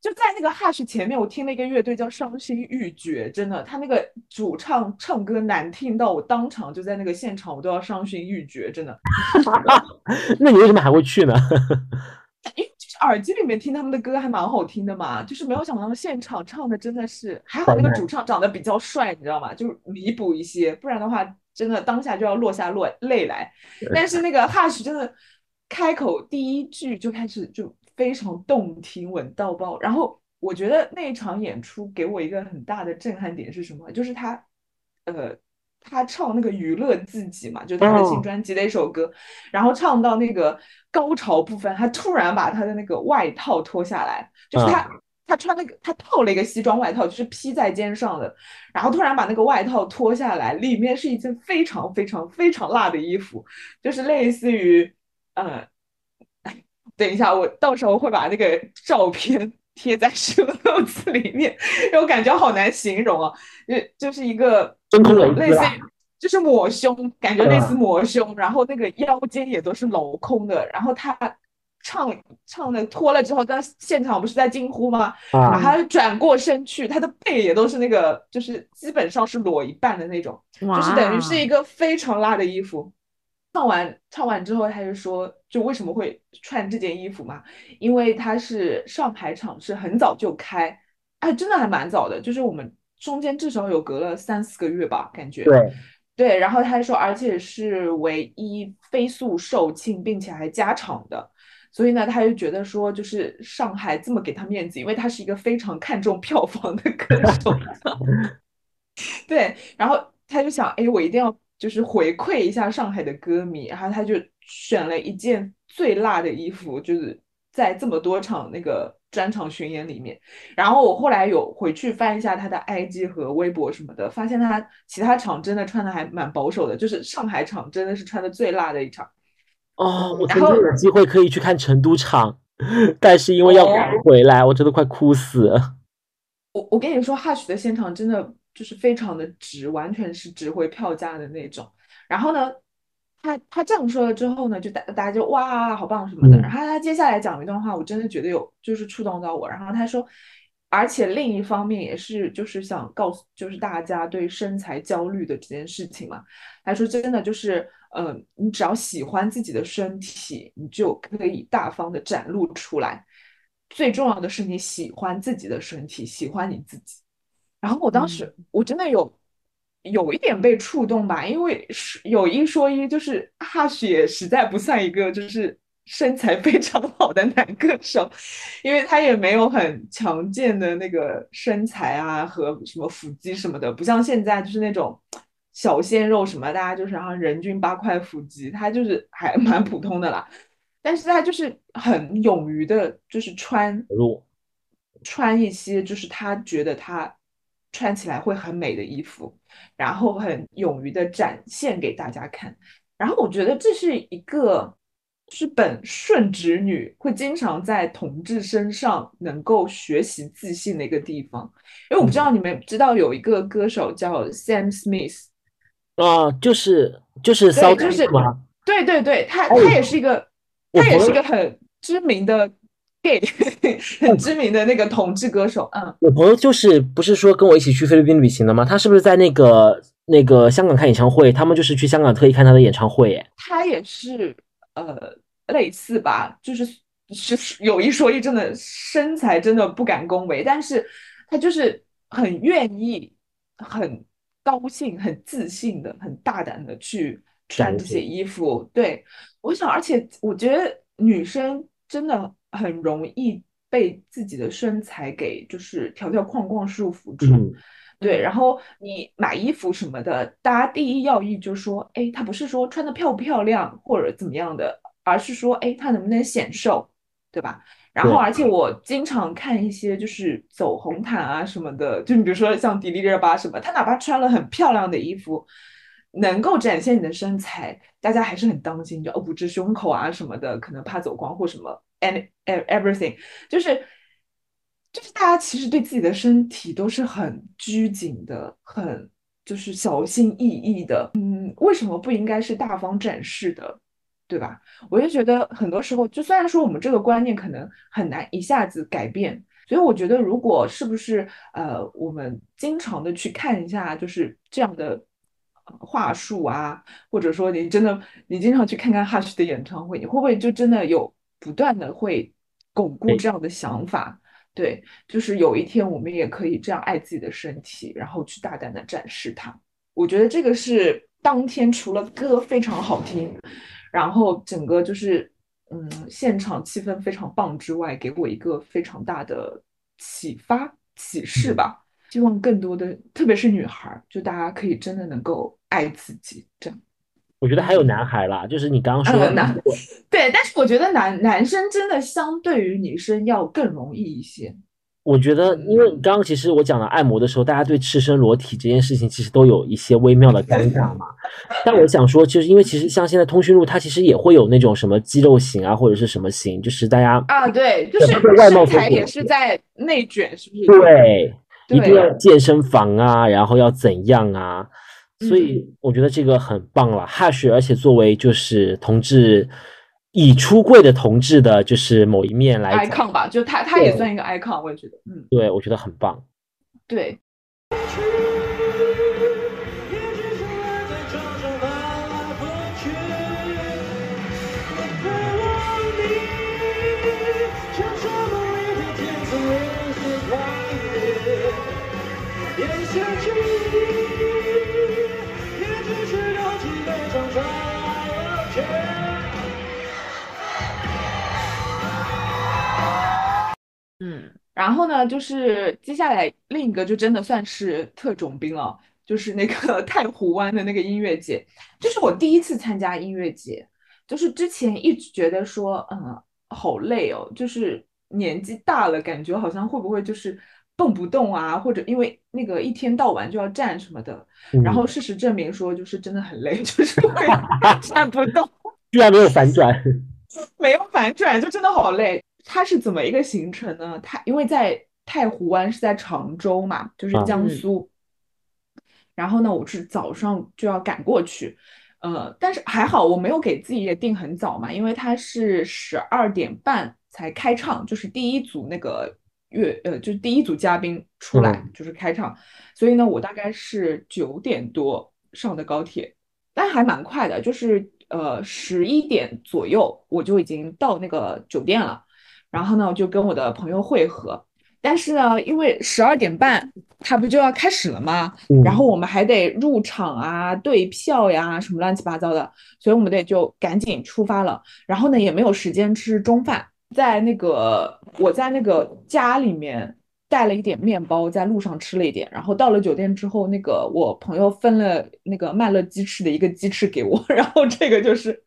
Speaker 4: 就在那个 Hush 前面，我听了一个乐队叫伤心欲绝，真的，他那个主唱唱歌难听到我当场就在那个现场我都要伤心欲绝，真的。
Speaker 1: 那你为什么还会去呢？
Speaker 4: 耳机里面听他们的歌还蛮好听的嘛，就是没有想到现场唱的真的是还好，那个主唱长得比较帅，你知道吗？就是弥补一些，不然的话真的当下就要落下落泪来。但是那个 Hush 真的开口第一句就开始就非常动听，稳到爆。然后我觉得那一场演出给我一个很大的震撼点是什么？就是他，呃。他唱那个娱乐自己嘛，就是他的新
Speaker 1: 哦。
Speaker 4: 专辑的一首歌，然后唱到那个高潮部分，他突然把他的那个外套脱下来，就是他、他穿那个他套了一个西装外套，就是披在肩上的，然后突然把那个外套脱下来，里面是一件非常非常非常辣的衣服，就是类似于呃，等一下，我到时候会把那个照片贴在 show notes 里面，因为我感觉好难形容啊，就就是一个
Speaker 1: 真空雷
Speaker 4: 类似于就是抹胸，感觉类似
Speaker 1: 嗯
Speaker 4: 抹胸，然后那个腰间也都是镂空的，然后他唱唱的脱了之后，在现场不是在惊呼吗？然后
Speaker 1: 啊，
Speaker 4: 他转过身去，他的背也都是那个，就是基本上是裸一半的那种，就是等于是一
Speaker 3: 个
Speaker 4: 个非常辣的衣服。唱完唱完之后，他就说，就为什么会穿这件衣服嘛？因为他是上海场是很早就开，哎，真的还蛮早的，就是我们中间至少有隔了三四个月吧，感觉。
Speaker 1: 对，
Speaker 4: 对，然后他还说，而且是唯一飞速售罄，并且还加场的。所以呢，他就觉得说，就是上海这么给他面子，因为他是一个非常看重票房的歌手。对，然后他就想，哎，我一定要就是回馈一下上海的歌迷，然后他就选了一件最辣的衣服，就是在这么多场那个专场巡演里面。然后我后来有回去翻一下他的 IG 和微博什么的，发现他其他场真的穿的还蛮保守的，就是上海场真的是穿的最辣的一场。
Speaker 1: 哦，我
Speaker 4: 然后
Speaker 1: 曾经有机会可以去看成都场，但是因为要赶回来，我真的快哭死。
Speaker 4: 我我跟你说，Hush 的现场真的就是非常的值，完全是值回票价的那种。然后呢，他他这样说了之后呢，就大大家就哇，好棒什么的。
Speaker 1: 嗯
Speaker 4: 然后他接下来讲了一段话，我真的觉得有就是触动到我。然后他说，而且另一方面也是就是想告诉就是大家对身材焦虑的这件事情嘛。他说真的就是，呃，你只要喜欢自己的身体，你就可以大方的展露出来。最重要的是你喜欢自己的身体，喜欢你自己。然后我当时我真的有有一点被触动吧，因为是有一说一，就是哈雪实在不算一个就是身材非常好的男歌手，因为他也没有很强健的那个身材啊和什么腹肌什么的，不像现在就是那种小鲜肉什么，大家就是然后人均八块腹肌，他就是还 蛮普通的啦。但是他就是很勇于的，就是穿穿一些就是他觉得他穿起来会很美的衣服，然后很勇于的展现给大家看。然后我觉得这是一个就是本顺直女会经常在同志身上能够学习自信的一个地方。因为我不知道你们知道有一个歌手叫 Sam Smith，
Speaker 1: 啊，就是就是
Speaker 4: 对
Speaker 1: South
Speaker 4: 就是
Speaker 1: 吗？
Speaker 4: 对对对，他
Speaker 1: 哎
Speaker 4: 他也是一个，他也是个很知名的 gay，很知名的那个同志歌手。嗯，
Speaker 1: 我朋友就是不是说跟我一起去菲律宾旅行的吗？他是不是在那个那个香港看演唱会？他们就是去香港特意看他的演唱会，耶。
Speaker 4: 他也是呃类似吧，就是是有一说一，真的身材真的不敢恭维，但是他就是很愿意、很高兴、很自信的、很大胆的去穿这些衣服。对，我想，而且我觉得女生真的很容易被自己的身材给就是条条框框束缚住。
Speaker 1: 嗯，
Speaker 4: 对，然后你买衣服什么的，大家第一要义就是说，哎，它不是说穿的漂不漂亮或者怎么样的，而是说，哎，它能不能显瘦，对吧？然后，而且我经常看一些就是走红毯啊什么的，就你比如说像迪丽热巴什么，她哪怕穿了很漂亮的衣服，能够展现你的身材，大家还是很当心，就哦捂着胸口啊什么的，可能怕走光或什么，and e- everything，就是就是大家其实对自己的身体都是很拘谨的，很就是小心翼翼的。嗯，为什么不应该是大方展示的，对吧？我就觉得很多时候，就虽然说我们这个观念可能很难一下子改变，所以我觉得如果是不是呃，我们经常的去看一下，就是这样的。话术啊，或者说你真的你经常去看看 Hush 的演唱会，你会不会就真的有不断的会巩固这样的想法？对，就是有一天我们也可以这样爱自己的身体，然后去大胆的展示它。我觉得这个是当天除了歌非常好听，然后整个就是嗯现场气氛非常棒之外，给我一个非常大的启发启示吧。希望更多的，特别是女孩儿，就大家可以真的能够爱自己，这样。
Speaker 1: 我觉得还有男孩啦，就是你刚刚说的
Speaker 4: 呃男对，但是我觉得男男生真的相对于女生要更容易一些。
Speaker 1: 我觉得，因为刚刚其实我讲了按摩的时候，大家对赤身裸体这件事情其实都有一些微妙的尴尬嘛。但我想说，就是因为其实像现在通讯录，它其实也会有那种什么肌肉型啊，或者是什么型，就是大家
Speaker 4: 啊，对，就是
Speaker 1: 外貌风格
Speaker 4: 身材也是在内卷，是不是？
Speaker 1: 对一定要健身房啊，然后要怎样啊？所
Speaker 4: 嗯
Speaker 1: 以我觉得这个很棒了。Hush，而且作为就是同志已出柜的同志的，就是某一面来讲
Speaker 4: ，icon 吧，就他他也算一个 icon，我也觉得，嗯，
Speaker 1: 对我觉得很棒。
Speaker 4: 对。然后呢，就是接下来另一个就真的算是特种兵了，就是那个 太湖湾的那个音乐节，这是我第一次参加音乐节，就是之前一直觉得说，嗯，好累哦，就是年纪大了，感觉好像会不会就是蹦不动啊，或者因为那个一天到晚就要站什么的，然后事实证明说就是真的很累，就是会 站不动。
Speaker 1: 居然没有反转，
Speaker 4: 没有反转，就真的好累。它是怎么一个行程呢？它因为在太湖湾是在常州嘛，就是
Speaker 1: 啊
Speaker 4: 江苏。然后呢，我是早上就要赶过去，呃，但是还好我没有给自己也定很早嘛，因为它是十二点半才开唱，就是第一组那个乐，呃，就是第一组嘉宾出来
Speaker 1: 嗯
Speaker 4: 就是开唱，所以呢，我大概是九点多上的高铁，但还蛮快的，就是呃十一点左右我就已经到那个酒店了，然后呢，我就跟我的朋友会合。但是呢，因为十二点半它不就要开始了吗？
Speaker 1: 嗯
Speaker 4: 然后我们还得入场啊、对票呀，什么乱七八糟的，所以我们得就赶紧出发了。然后呢，也没有时间吃中饭，在那个我在那个家里面带了一点面包，在路上吃了一点。然后到了酒店之后，那个我朋友分了那个麦乐鸡翅的一个鸡翅给我，然后这个就是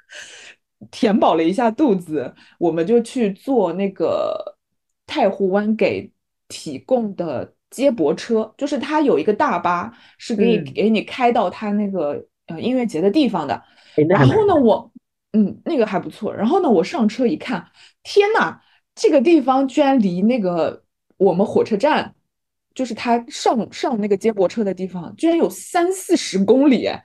Speaker 4: 填饱了一下肚子，我们就去坐那个太湖湾给提供的接驳车，就是它有一个大巴是可以
Speaker 3: 嗯
Speaker 4: 给你开到它那个呃音乐节的地方的。然后呢，我嗯，那个还不错。然后呢，我上车一看，天呐，这个地方居然离那个我们火车站，就是他上上那个接驳车的地方，居然有三四十公里哎。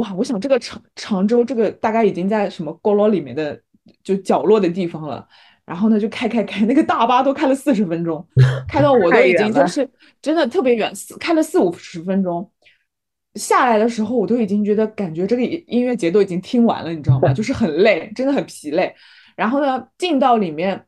Speaker 4: 哇，我想这个常常州这个大概已经在什么沟落里面的就角落的地方了。然后呢，就开开开，那个大巴都开了四十分钟，开到我都已经就是真的特别远，四开了四五十分钟。下来的时候，我都已经觉得感觉这个音音乐节都已经听完了，你知道吗？就是很累，真的很疲累。然后呢，进到里面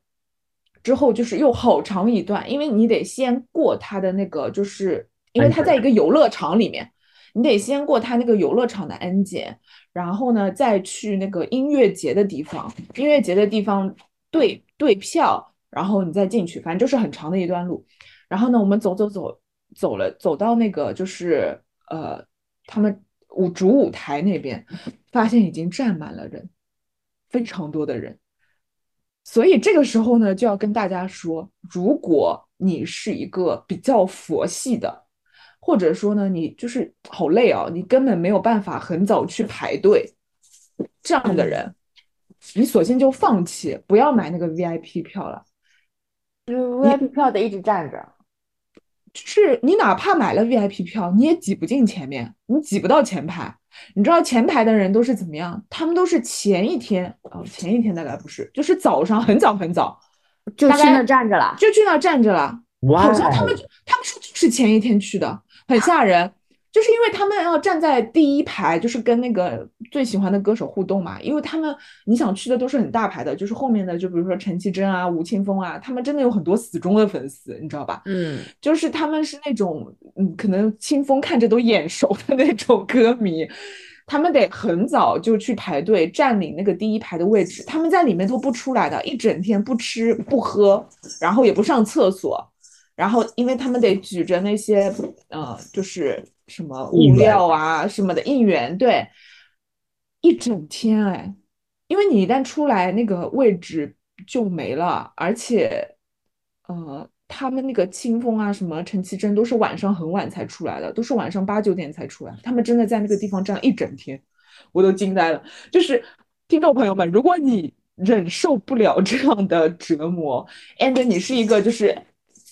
Speaker 4: 之后，就是又好长一段，因为你得先过它的那个，就是因为它在一个游乐场里面，你得先过它那个游乐场的安检，然后呢再去那个音乐节的地方，音乐节的地方对对票，然后你再进去，反正就是很长的一段路。然后呢，我们走走走走了，走到那个就是呃他们舞主舞台那边，发现已经站满了人，非常多的人。所以这个时候呢，就要跟大家说，如果你是一个比较佛系的，或者说呢，你就是好累啊，你根本没有办法很早去排队，这样的人，你索性就放弃，不要买那个 VIP 票了。
Speaker 3: 就 VIP 票得一直站着。
Speaker 4: 就是你哪怕买了 VIP 票，你也挤不进前面，你挤不到前排。你知道前排的人都是怎么样？他们都是前一天，哦，前一天大概不是，就是早上很早很早
Speaker 3: 就去那站着了。
Speaker 4: 就去那站着了。
Speaker 1: 哇
Speaker 4: 好像他们他们说就是前一天去的，很吓人。就是因为他们要站在第一排，就是跟那个最喜欢的歌手互动嘛。因为他们你想去的都是很大牌的，就是后面的，就比如说陈绮贞啊、吴青峰啊，他们真的有很多死忠的粉丝，你知道吧？
Speaker 3: 嗯，
Speaker 4: 就是他们是那种，嗯，可能清风看着都眼熟的那种歌迷，他们得很早就去排队占领那个第一排的位置，他们在里面都不出来的，一整天不吃不喝，然后也不上厕所，然后因为他们得举着那些，呃，就是什么物料啊什么的应援，对，一整天哎，因为你一旦出来那个位置就没了，而且。呃，他们那个清风啊，什么陈绮贞都是晚上很晚才出来的，都是晚上八九点才出来。他们真的在那个地方站了一整天，我都惊呆了。就是听众朋友们，如果你忍受不了这样的折磨，and 你是一个就是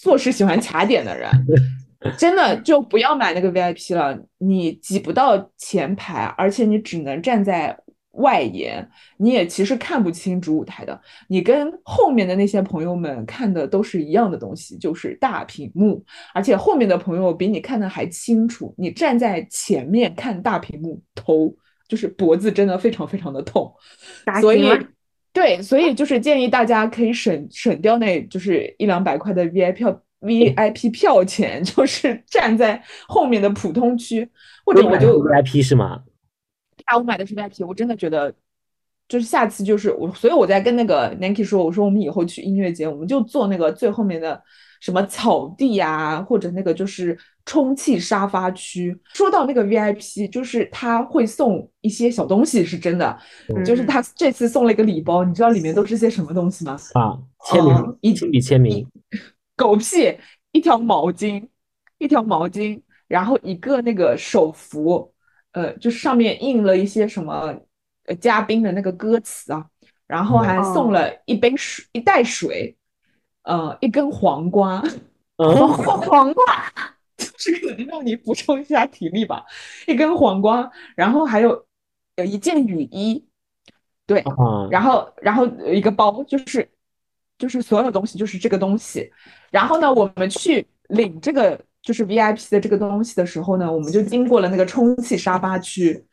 Speaker 4: 做事喜欢卡点的人，真的就不要买那个 VIP 了，你挤不到前排，而且你只能站在外沿，你也其实看不清主舞台的。你跟后面的那些朋友们看的都是一样的东西，就是大屏幕，而且后面的朋友比你看的还清楚。你站在前面看大屏幕，头就是脖子真的非常非常的痛，所以对，所以就是建议大家可以省省掉那就是一两百块的 VIP 票 VIP 票钱，就是站在后面的普通区，或者我就
Speaker 1: VIP 是吗？
Speaker 4: 下午买的是 VIP，我真的觉得就是下次就是我，所以我在跟那个 Nanki 说，我说我们以后去音乐节，我们就坐那个最后面的什么草地呀、或者那个就是充气沙发区。说到那个 VIP，就是他会送一些小东西，是真的，
Speaker 1: 嗯。
Speaker 4: 就是他这次送了一个礼包，你知道里面都是些什么东西吗？
Speaker 1: 啊，签名？
Speaker 4: 哦，一
Speaker 1: 亲笔签名，
Speaker 4: 狗屁，一条毛巾，一条毛巾，然后一个那个手幅，呃，就是上面印了一些什么呃嘉宾的那个歌词啊，然后还送了一杯水，一袋水，呃，一根黄瓜，
Speaker 1: 嗯，
Speaker 3: 黄瓜，
Speaker 4: 就是可能让你补充一下体力吧，一根黄瓜，然后还有有一件雨衣，对，
Speaker 1: 啊，
Speaker 4: 然后然后一个包，就是就是所有东西就是这个东西。然后呢，我们去领这个就是 VIP 的这个东西的时候呢，我们就经过了那个充气沙发区，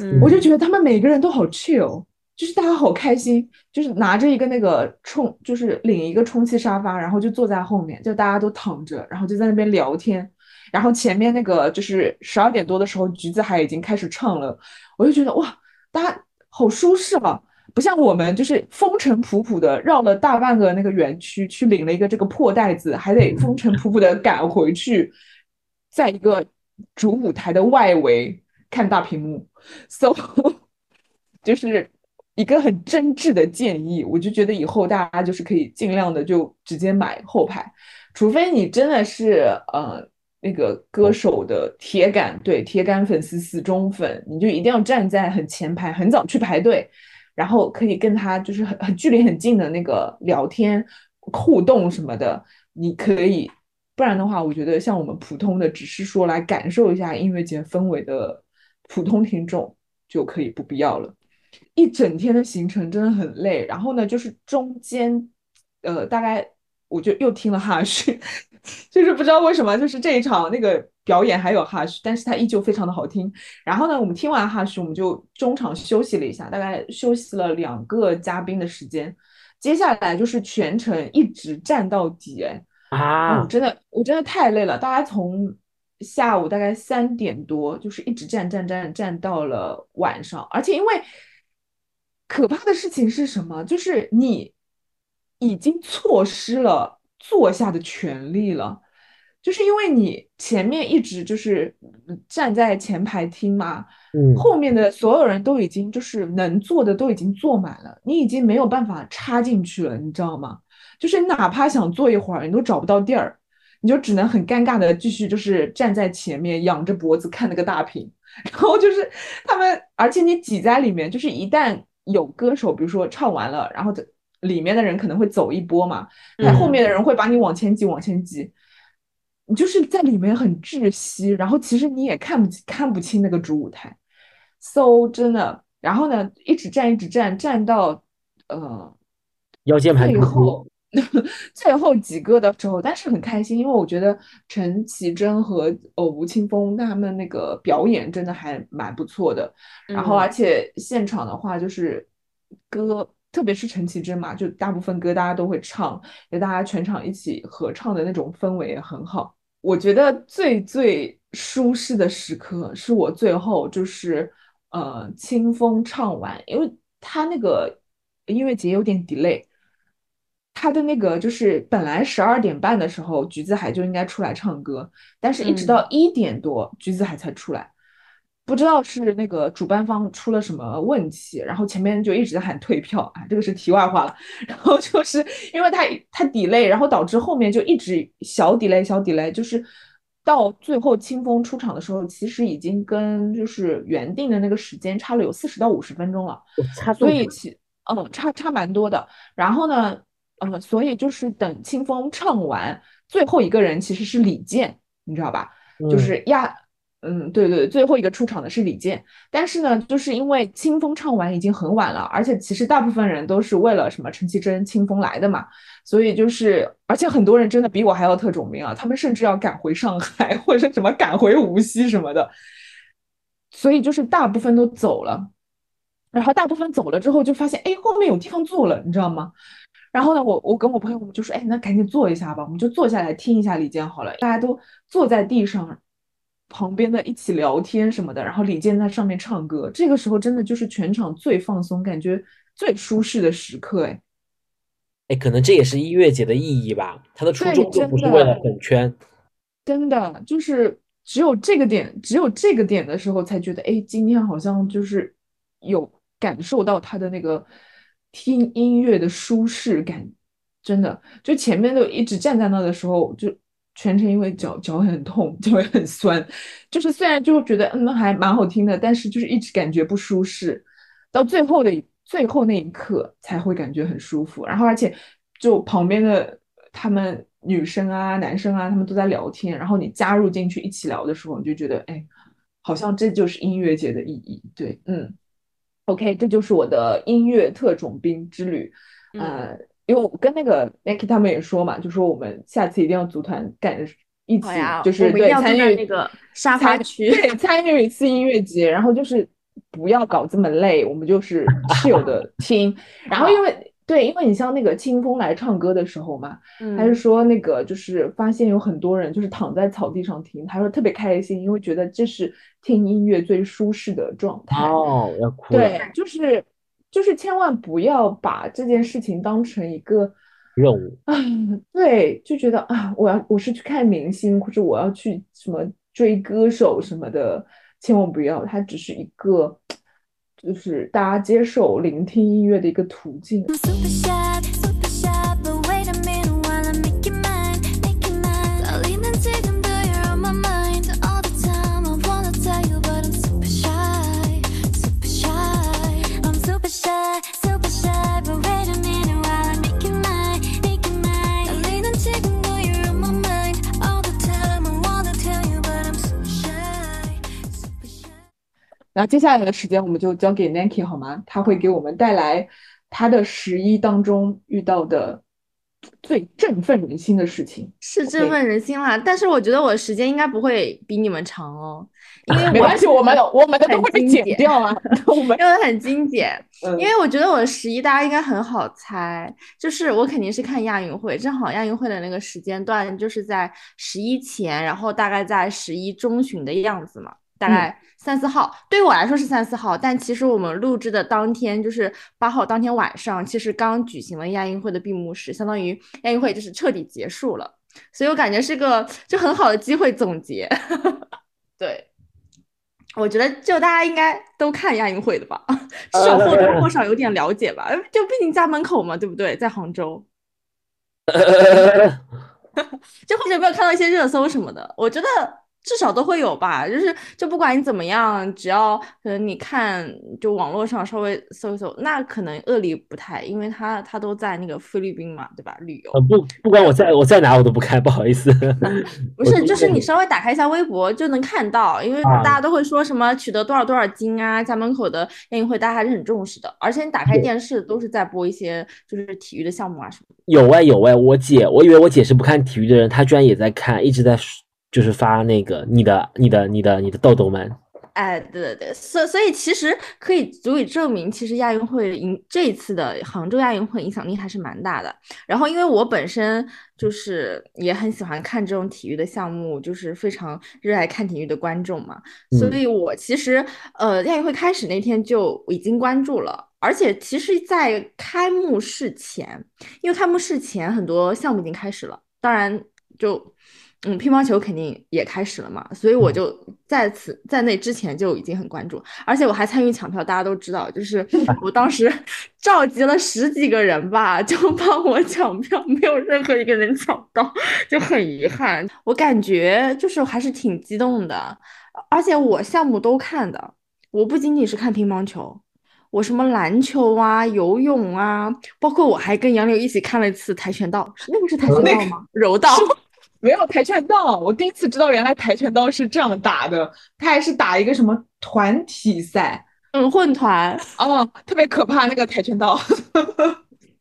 Speaker 3: 嗯
Speaker 4: 我就觉得他们每个人都好 chill，就是大家好开心，就是拿着一个那个充，就是领一个充气沙发，然后就坐在后面，就大家都躺着，然后就在那边聊天。然后前面那个就是十二点多的时候，橘子海已经开始唱了，我就觉得哇，大家好舒适啊，不像我们就是风尘仆仆的绕了大半个那个园区去领了一个这个破袋子，还得风尘仆仆的赶回去，在一个主舞台的外围看大屏幕，so 就是一个很真挚的建议，我就觉得以后大家就是可以尽量的就直接买后排，除非你真的是呃。那个歌手的铁杆，对铁杆粉丝、死忠粉，你就一定要站在很前排，很早去排队，然后可以跟他就是很很距离很近的那个聊天互动什么的，你可以，不然的话，我觉得像我们普通的只是说来感受一下音乐节氛围的普通听众就可以不必要了。一整天的行程真的很累，然后呢，就是中间，呃，大概我就又听了哈许，就是不知道为什么，就是这一场那个表演还有哈许，但是它依旧非常的好听。然后呢，我们听完哈许，我们就中场休息了一下，大概休息了两个嘉宾的时间。接下来就是全程一直站到底，哎，
Speaker 1: 啊
Speaker 4: 我，真的我真的太累了。大家从下午大概三点多，就是一直站站站站到了晚上，而且因为可怕的事情是什么？就是你已经错失了坐下的权利了。就是因为你前面一直就是嗯站在前排听嘛，
Speaker 1: 嗯，
Speaker 4: 后面的所有人都已经就是能坐的都已经坐满了，你已经没有办法插进去了，你知道吗？就是哪怕想坐一会儿，你都找不到地儿，你就只能很尴尬的继续就是站在前面，仰着脖子看那个大屏，然后就是他们，而且你挤在里面，就是一旦有歌手，比如说唱完了，然后这里面的人可能会走一波嘛，那后面的人会把你往前挤，往前挤。你就是在里面很窒息，然后其实你也看不看不清那个主舞台，so 真的，然后呢一直站一直站站到呃
Speaker 1: 腰间盘
Speaker 4: 最
Speaker 1: 突出，
Speaker 4: 后 最后几个的时候，但是很开心，因为我觉得陈绮贞和呃吴青峰他们那个表演真的还蛮不错的，然后
Speaker 3: 嗯
Speaker 4: 而且现场的话就是歌。特别是陈绮贞嘛，就大部分歌大家都会唱，就大家全场一起合唱的那种氛围也很好。我觉得最最舒适的时刻是我最后就是呃清风唱完，因为他那个音乐节有点 delay，他的那个就是本来十二点半的时候橘子海就应该出来唱歌，但是一直到一点多橘子海才出来。不知道是那个主办方出了什么问题，然后前面就一直在喊退票啊，这个是题外话了。然后就是因为他他 delay，然后导致后面就一直小 delay 小 delay，就是到最后清风出场的时候，其实已经跟就是原定的那个时间差了有四十到五十分钟了，
Speaker 1: 差
Speaker 4: 所以其嗯差差蛮多的。然后呢，嗯，所以就是等清风唱完，最后一个人其实是李健，你知道吧？就
Speaker 1: 嗯
Speaker 4: 是压。嗯，对对，最后一个出场的是李健，但是呢，就是因为清风唱完已经很晚了，而且其实大部分人都是为了什么陈绮贞、清风来的嘛，所以就是，而且很多人真的比我还要特种兵啊，他们甚至要赶回上海 或者什么赶回无锡什么的，所以就是大部分都走了，然后大部分走了之后就发现，哎，后面有地方坐了，你知道吗？然后呢，我我跟我朋友我们就说，哎，那赶紧坐一下吧，我们就坐下来听一下李健好了，大家都坐在地上。旁边的一起聊天什么的，然后李健在上面唱歌，这个时候真的就是全场最放松，感觉最舒适的时刻，哎，
Speaker 1: 哎，可能这也是音乐节的意义吧。它的初
Speaker 4: 对
Speaker 1: 衷就不是为了粉圈，
Speaker 4: 真的就是只有这个点，只有这个点的时候才觉得，哎，今天好像就是有感受到他的那个听音乐的舒适感，真的，就前面就一直站在那的时候，就全程因为脚脚很痛，脚也很酸，就是虽然就觉得嗯还蛮好听的，但是就是一直感觉不舒适，到最后的最后那一刻才会感觉很舒服，然后而且就旁边的他们女生啊、男生啊，他们都在聊天，然后你加入进去一起聊的时候，你就觉得哎，好像这就是音乐节的意义。对，嗯，OK，这就是我的音乐特种兵之旅。呃，因为我跟那个 Nike 他们也说嘛，就说我们下次一定要组团干一起，就是对参与
Speaker 3: 那个沙发
Speaker 4: 参
Speaker 3: 区。
Speaker 4: 对，参与一次音乐节，然后就是不要搞这么累，我们就是 chill 的听。然后因为对，因为你像那个清风来唱歌的时候嘛，他是
Speaker 3: 嗯，
Speaker 4: 说那个就是发现有很多人就是躺在草地上听，他说特别开心，因为觉得这是听音乐最舒适的状态。
Speaker 1: 哦，要哭，
Speaker 4: 对，就是就是千万不要把这件事情当成一个
Speaker 1: 任务。
Speaker 4: 啊，对，就觉得啊，我要我是去看明星，或者我要去什么追歌手什么的，千万不要，它只是一个，就是大家接受聆听音乐的一个途径。然后接下来的时间我们就交给 Nanki 好吗？他会给我们带来他的十一当中遇到的最振奋人心的事情。
Speaker 3: 是振奋人心啦。但是我觉得我的时间应该不会比你们长哦，因为
Speaker 4: 没关系，我们的 我们的都
Speaker 3: 很
Speaker 4: 会被剪掉啊。我们
Speaker 3: 因为很精简，
Speaker 4: 嗯
Speaker 3: 因为我觉得我的十一大家应该很好猜，就是我肯定是看亚运会，正好亚运会的那个时间段就是在十一前，然后大概在十一中旬的样子嘛，大概三四号。对于我来说是三四号，但其实我们录制的当天就是八号当天晚上，其实刚举行了亚运会的闭幕式，相当于亚运会就是彻底结束了，所以我感觉是个就很好的机会总结。对。我觉得就大家应该都看亚运会的吧，至少或多或少有点了解吧。就毕竟家门口嘛，对不对？在杭州，就或者有没有看到一些热搜什么的？我觉得至少都会有吧。就是就不管你怎么样，只要可能你看就网络上稍微搜一搜，那可能恶劣不太，因为他他都在那个菲律宾嘛，对吧？旅游
Speaker 1: 呃，不，不管我在我在哪，我都不看，不好意思。
Speaker 3: 不是，就是你稍微打开一下微博就能看到，因为
Speaker 1: 啊
Speaker 3: 大家都会说什么取得多少多少金啊，家门口的亚运会大家还是很重视的，而且你打开电视都是在播一些就是体育的项目啊什么的。
Speaker 1: 有哎有哎，我姐，我以为我姐是不看体育的人，她居然也在看，一直在就是发那个你的你的你的你的豆豆们。
Speaker 3: 哎，对对对，所所以其实可以足以证明，其实亚运会影这一次的杭州亚运会影响力还是蛮大的。然后，因为我本身就是也很喜欢看这种体育的项目，就是非常热爱看体育的观众嘛，所
Speaker 1: 嗯
Speaker 3: 以我其实呃亚运会开始那天就已经关注了。而且其实，在开幕式前，因为开幕式前很多项目已经开始了，当然就嗯，乒乓球肯定也开始了嘛，所以我
Speaker 1: 嗯
Speaker 3: 就在此在那之前就已经很关注，而且我还参与抢票，大家都知道，就是 我当时召集了十几个人吧，就帮我 抢票，没有任何一个人抢到，就很遗憾。我感觉就是还是挺激动的，而且我项目都看的，我不仅仅是看乒乓球。我什么篮球啊、游泳啊，包括我还跟杨柳一起看了一次跆拳道，那个是跆拳道吗？柔道。
Speaker 4: 没有跆拳道，我第一次知道原来跆拳道是这样打的，他还是打一个什么团体赛，
Speaker 3: 嗯，混团，
Speaker 4: 哦，特别可怕那个跆拳道。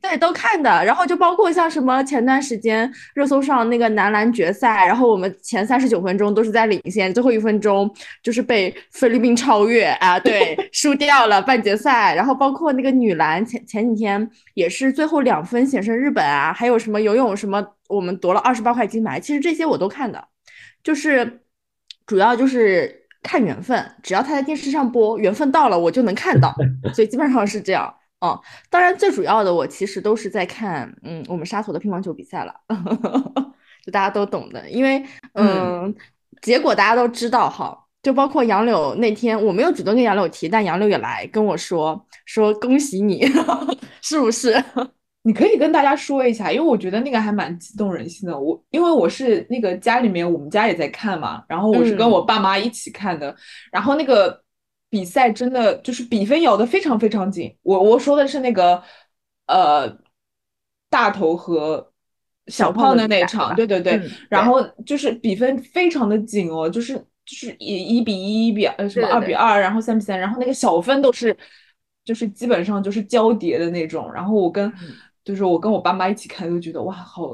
Speaker 3: 对，都看的。然后就包括像什么前段时间热搜上那个男篮决赛，然后我们前三十九分钟都是在领先，最后一分钟就是被菲律宾超越啊，对，输掉了半决赛。然后包括那个女篮前前几天也是最后两分险胜日本啊，还有什么游泳什么，我们夺了二十八块金牌，其实这些我都看的，就是。主要就是看缘分，只要他在电视上播，缘分到了我就能看到，所以基本上是这样。嗯，当然最主要的我其实都是在看，嗯，我们沙头的乒乓球比赛了，就大家都懂的，因为嗯，结果大家都知道哈。就包括杨柳那天，我没有主动跟杨柳提，但杨柳也来跟我说说恭喜你，是不是？
Speaker 4: 你可以跟大家说一下，因为我觉得那个还蛮激动人心的。我因为我是那个家里面，我们家也在看嘛，然后我是跟
Speaker 3: 嗯
Speaker 4: 我爸妈一起看的，然后那个比赛真的就是比分咬得非常非常紧。我我说的是那个呃大头和小
Speaker 3: 小胖
Speaker 4: 胖
Speaker 3: 的
Speaker 4: 那场，对对对，
Speaker 3: 嗯
Speaker 4: 然后就是比分非常的紧哦，就是就是一一比一、一比呃什么二比二，然后三比三，然后那个小分都是就是基本上就是交叠的那种。然后我跟
Speaker 3: 嗯
Speaker 4: 就是我跟我爸妈一起看，都觉得哇，好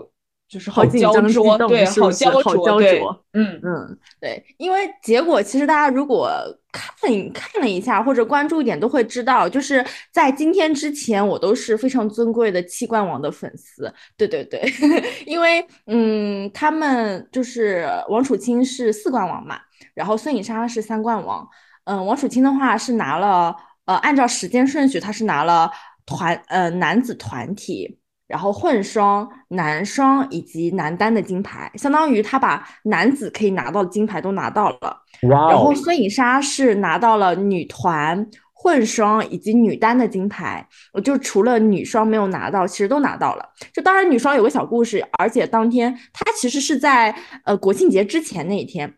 Speaker 4: 就是
Speaker 3: 好紧
Speaker 4: 焦灼，对，好焦
Speaker 3: 灼，
Speaker 4: 嗯
Speaker 3: 嗯，对，因为结果其实大家如果看看了一下或者关注一点，都会知道，就是在今天之前，我都是非常尊贵的七冠王的粉丝。对对对，因为嗯，他们就是王楚钦是四冠王嘛，然后孙颖莎是三冠王。嗯，王楚钦的话是拿了呃，按照时间顺序，他是拿了团呃男子团体。然后混双、男双以及男单的金牌，相当于他把男子可以拿到的金牌都拿到了。然后孙颖莎是拿到了女团、混双以及女单的金牌，我就除了女双没有拿到，其实都拿到了。就当然女双有个小故事，而且当天她其实是在呃国庆节之前那一天，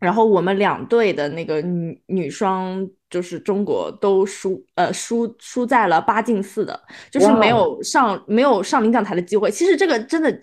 Speaker 3: 然后我们两队的那个女女双就是中国都输，呃输输在了八进四的，就是没有上没有上领奖台的机会。其实这个真的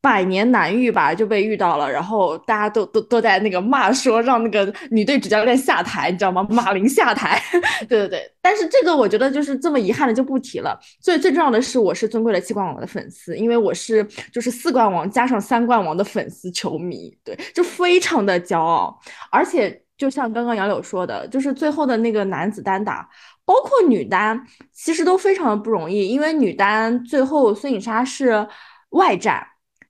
Speaker 3: 百年难遇吧，就被遇到了，然后大家都都都在那个骂说让那个女队主教练下台，你知道吗？马林下台，对对对。但是这个我觉得就是这么遗憾的就不提了。最最重要的是，我是尊贵的七冠王的粉丝，因为我是就是四冠王加上三冠王的粉丝球迷，对，就非常的骄傲。而且就像刚刚杨柳说的，就是最后的那个男子单打，包括女单，其实都非常的不容易，因为女单最后孙颖莎是外战，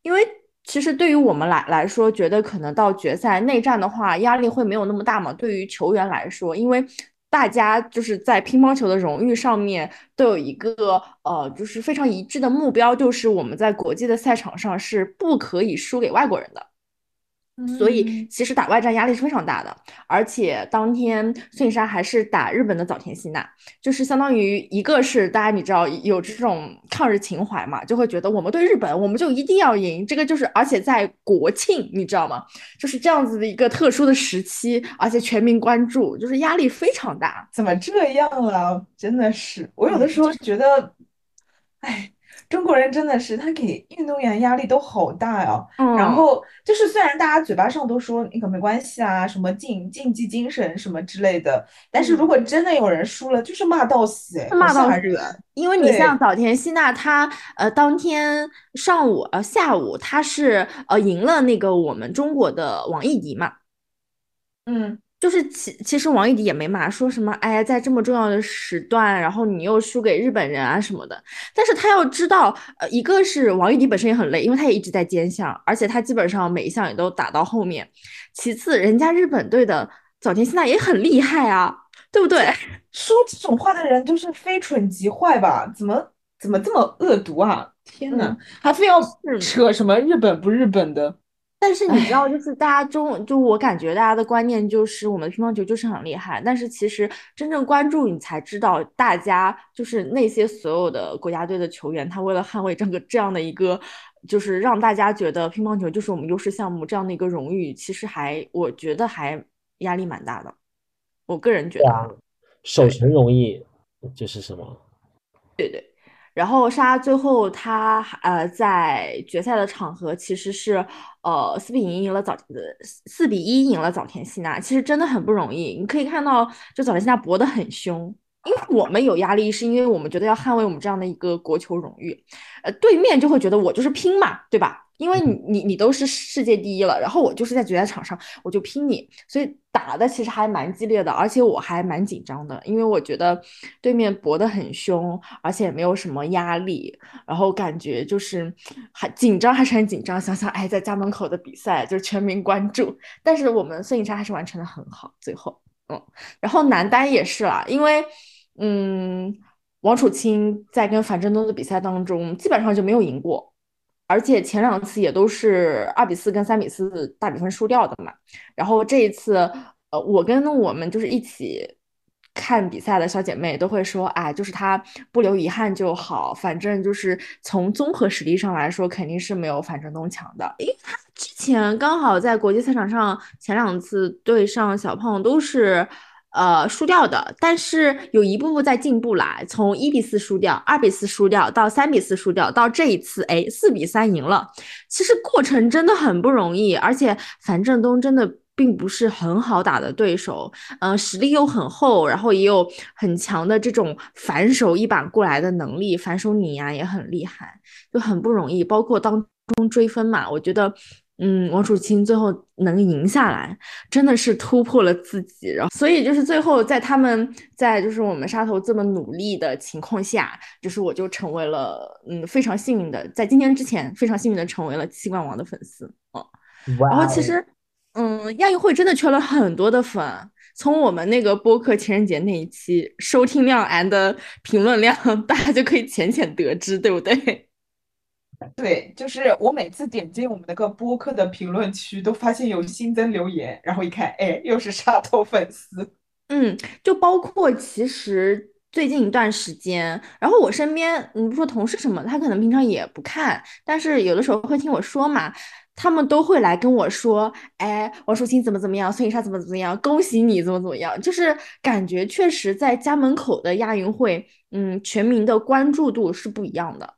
Speaker 3: 因为。其实对于我们来来说，觉得可能到决赛内战的话，压力会没有那么大嘛。对于球员来说，因为大家就是在乒乓球的荣誉上面都有一个呃，就是非常一致的目标，就是我们在国际的赛场上是不可以输给外国人的。所以
Speaker 4: 嗯
Speaker 3: 其实打外战压力是非常大的，而且当天孙颖莎还是打日本的早田希娜，就是相当于一个是大家你知道有这种抗日情怀嘛，就会觉得我们对日本我们就一定要赢，这个就是而且在国庆你知道吗？就是这样子的一个特殊的时期，而且全民关注，就是压力非常大。
Speaker 4: 怎么这样了？真的是，我有的时候觉得，哎，中国人真的是他给运动员压力都好大呀。
Speaker 3: 嗯，
Speaker 4: 然后就是虽然大家嘴巴上都说那个没关系啊，什么竞竞技精神什么之类的，但是如果真的有人输了，就是骂到死，哎，
Speaker 3: 骂到。死，因为。你像早田希娜，她呃当天上午呃下午她是呃赢了那个我们中国的王艺迪嘛，
Speaker 4: 嗯，
Speaker 3: 就是其其实王艺迪也没骂，说什么哎呀，在这么重要的时段，然后你又输给日本人啊什么的。但是他要知道，呃，一个是王艺迪本身也很累，因为他也一直在兼项，而且他基本上每一项也都打到后面。其次，人家日本队的早田希娜也很厉害啊，对不对？
Speaker 4: 说这种话的人就是非蠢即坏吧？怎么怎么这么恶毒啊？天呐，
Speaker 3: 嗯
Speaker 4: 还非要扯什么日本不日本的？
Speaker 3: 但是你知道，就是大家中，就我感觉大家的观念就是我们乒乓球就是很厉害，但是其实真正关注你才知道，大家就是那些所有的国家队的球员，他为了捍卫这个这样的一个，就是让大家觉得乒乓球就是我们优势项目这样的一个荣誉，其实还我觉得还压力蛮大的，我个人觉得。
Speaker 1: 啊，守成容易就是什么？
Speaker 3: 然后莎最后她呃在决赛的场合其实是呃四比零赢了早呃四比一赢了早田希娜，其实真的很不容易。你可以看到，就早田希娜搏得很凶，因为我们有压力，是因为我们觉得要捍卫我们这样的一个国球荣誉，呃，对面就会觉得我就是拼嘛，对吧？因为你你你都是世界第一了，然后我就是在决赛场上我就拼你，所以打的其实还蛮激烈的，而且我还蛮紧张的，因为我觉得对面搏得很凶，而且也没有什么压力，然后感觉就是还紧张还是很紧张。想想哎，在家门口的比赛就是全民关注，但是我们孙颖莎还是完成的很好，最后嗯，然后男单也是啦，因为嗯。王楚钦在跟樊振东的比赛当中，基本上就没有赢过，而且前两次也都是二比四跟三比四大比分输掉的嘛。然后这一次，呃，我跟我们就是一起看比赛的小姐妹都会说，哎，就是他不留遗憾就好，反正就是从综合实力上来说，肯定是没有樊振东强的，因为他之前刚好在国际赛场上前两次对上小胖都是。呃，输掉的，但是有一步步在进步啦，从一比四输掉，二比四输掉，到三比四输掉，到这一次，哎，四比三赢了。其实过程真的很不容易，而且樊振东真的并不是很好打的对手，嗯、实力又很厚，然后也有很强的这种反手一板过来的能力，反手拧呀也很厉害，就很不容易。包括当中追分嘛，我觉得。嗯，王楚钦最后能赢下来，真的是突破了自己。然后，所以就是最后在他们在就是我们沙头这么努力的情况下，就是我就成为了嗯非常幸运的，在今天之前非常幸运的成为了七冠王的粉丝。嗯，然后其实嗯亚运会真的缺了很多的粉，从我们那个播客情人节那一期收听量 and 评论量，大家就可以浅浅得知，对不对？
Speaker 4: 对，就是我每次点进我们那个播客的评论区，都发现有新增留言，然后一看，哎，又是沙头粉丝。
Speaker 3: 嗯，就包括其实最近一段时间，然后我身边，你不说同事什么，他可能平常也不看，但是有的时候会听我说嘛，他们都会来跟我说，哎，王淑清怎么怎么样，孙颖莎怎么怎么样，恭喜你怎么怎么样，就是感觉确实在家门口的亚运会，嗯，全民的关注度是不一样的。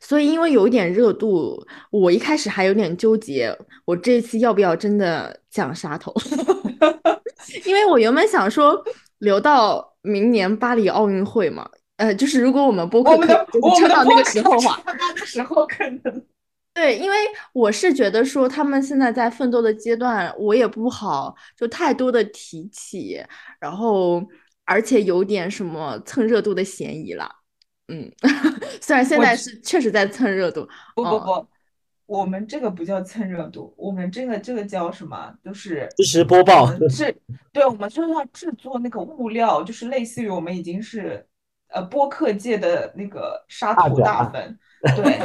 Speaker 3: 所以，因为有一点热度，我一开始还有点纠结，我这次要不要真的讲沙头？因为我原本想说留到明年巴黎奥运会嘛，呃，就是如果我们播客可以撑到那个时候话，
Speaker 4: 撑到那个时候可能
Speaker 3: 对，因为我是觉得说他们现在在奋斗的阶段，我也不好就太多的提起，然后而且有点什么蹭热度的嫌疑了。嗯，虽然现在是确实在蹭热度，哦
Speaker 4: 不不不，我们这个不叫蹭热度，我们这个这个叫什么？就是
Speaker 1: 实时播报
Speaker 4: 制，对，我们就是要制作那个物料，就是类似于我们已经是呃播客界的那个沙土
Speaker 1: 大
Speaker 4: 粉，对，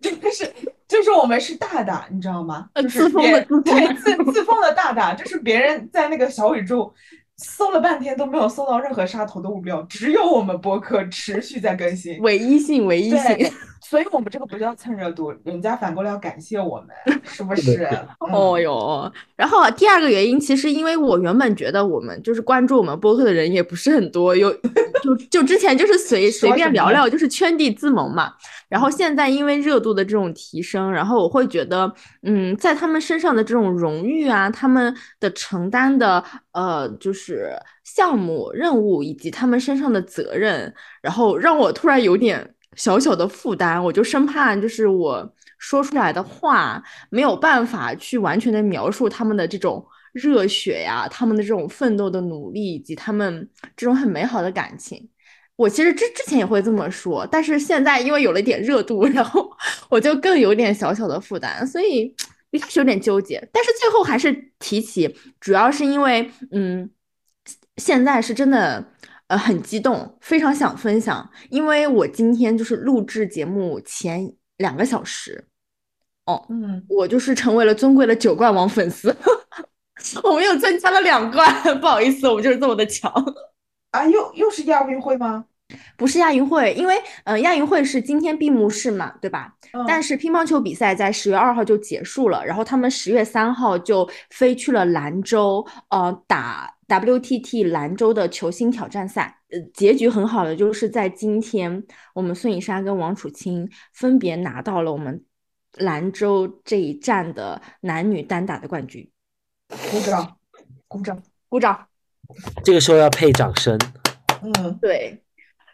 Speaker 4: 就是就是我们是大大，你知道吗？
Speaker 3: 呃
Speaker 4: 就是
Speaker 3: 自封的
Speaker 4: 对 自自封的大大，就是别人在那个小宇宙搜了半天都没有搜到任何杀头的物料，只有我们播客持续在更新。
Speaker 3: 唯一性，唯一性。，
Speaker 4: 所以我们这个不叫蹭热度，人家反过来要感谢我们，是不是？
Speaker 3: 哦哟，然后第二个原因，其实因为我原本觉得我们就是关注我们播客的人也不是很多，有 就就之前就是随随便聊聊，就是圈地自萌嘛。然后现在因为热度的这种提升，然后我会觉得，嗯，在他们身上的这种荣誉啊，他们的承担的呃，就是项目任务以及他们身上的责任，然后让我突然有点小小的负担，我就生怕就是我说出来的话没有办法去完全的描述他们的这种热血呀，他们的这种奋斗的努力，以及他们这种很美好的感情。我其实之之前也会这么说，但是现在因为有了一点热度，然后 我就更有点小小的负担，所以 一开始有点纠结，但是最后还是提起，主要是因为嗯，现在是真的呃很激动，非常想分享，因为我今天就是录制节目前两个小时，哦，
Speaker 4: 嗯，
Speaker 3: 我就是成为了尊贵的九冠王粉丝，我们又增加了两冠，不好意思，我们就是这么的强。
Speaker 4: 啊，又又是亚运会吗？
Speaker 3: 不是亚运会，因为嗯、呃亚运会是今天闭幕式嘛，对吧？
Speaker 4: 嗯
Speaker 3: 但是乒乓球比赛在十月二号就结束了，然后他们十月三号就飞去了兰州，呃，打 WTT 兰州的球星挑战赛。呃，结局很好的就是在今天，我们孙颖莎跟王楚钦分别拿到了我们兰州这一站的男女单打的冠军。
Speaker 4: 鼓掌，鼓掌。
Speaker 3: 鼓掌！
Speaker 1: 这个时候要配掌声。
Speaker 4: 嗯，
Speaker 3: 对，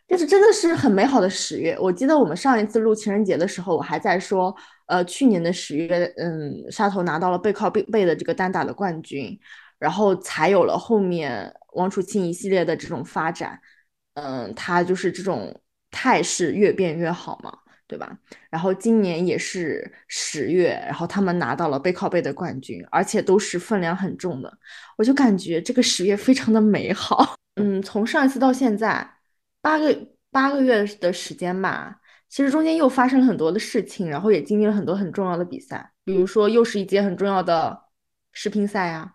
Speaker 3: 就是真的是很美好的十月。我记得我们上一次录情人节的时候，我还在说，呃，去年的十月，嗯，沙头拿到了背靠背背的这个单打的冠军，然后才有了后面王楚钦一系列的这种发展。嗯，他就是这种态势越变越好嘛，对吧？然后今年也是十月，然后他们拿到了背靠背的冠军，而且都是分量很重的，我就感觉这个十月非常的美好。嗯，从上一次到现在。八个八个月的时间吧，其实中间又发生了很多的事情，然后也经历了很多很重要的比赛，比如说又是一届很重要的世乒赛啊，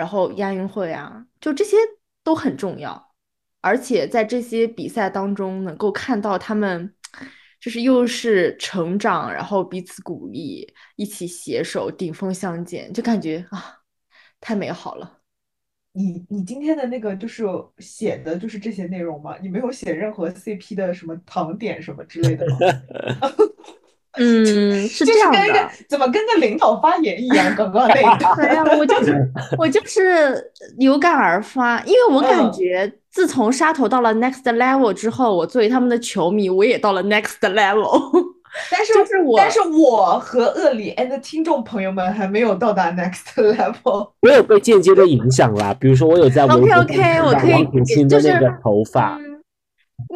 Speaker 3: 然后亚运会啊，就这些都很重要。而且在这些比赛当中，能够看到他们就是又是成长，然后彼此鼓励，一起携手顶峰相见，就感觉啊，太美好了。
Speaker 4: 你你今天的那个就是写的就是这些内容吗？你没有写任何 CP 的什么糖点什么之类的吗？
Speaker 3: 嗯，是
Speaker 4: 就
Speaker 3: 这样
Speaker 4: 是跟个
Speaker 3: 的。
Speaker 4: 怎么跟个领导发言一样？刚刚那一段。
Speaker 3: 对呀、我就是 我就是有感而发，因为我感
Speaker 4: 嗯
Speaker 3: 觉自从沙头到了 next level 之后，我作为他们的球迷，我也到了 next level。
Speaker 4: 但是
Speaker 3: 就是我
Speaker 4: 但是我和恶里 and 听众朋友们还没有到达 next level。
Speaker 1: 我有被间接的影响啦，比如说我有在微博
Speaker 3: OK，OK，
Speaker 1: 上看到
Speaker 3: 我可以就是
Speaker 1: 那个头发，
Speaker 3: 嗯，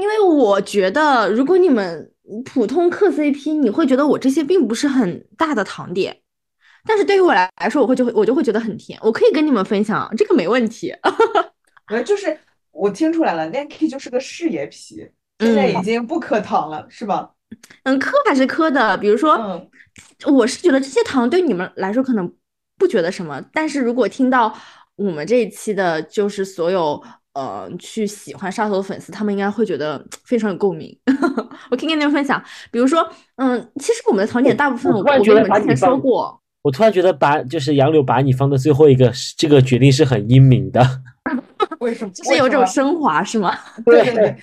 Speaker 3: 因为我觉得，如果你们普通磕 CP，你会觉得我这些并不是很大的糖点，但是对于我来说，我会就会我就会觉得很甜，我可以跟你们分享，这个没问题。
Speaker 4: 我，就是我听出来了 n a k i 就是个事业皮，现在已
Speaker 3: 嗯
Speaker 4: 经不磕糖了，是吧？
Speaker 3: 嗯，磕还是磕的，比如说，
Speaker 4: 嗯
Speaker 3: 我是觉得这些糖对你们来说可能不觉得什么，但是如果听到我们这一期的，就是所有呃去喜欢杀头的粉丝，他们应该会觉得非常有共鸣。我可以跟你们分享，比如说，嗯，其实我们的槽点大部分我
Speaker 1: 我突然觉得把你
Speaker 3: 跟你们之前说过，
Speaker 1: 我突然觉得把就是杨柳把你放在最后一个，这个决定是很英明的。
Speaker 4: 为什么？
Speaker 3: 就是有种
Speaker 4: 为什么
Speaker 3: 升华，是吗？
Speaker 4: 对对对，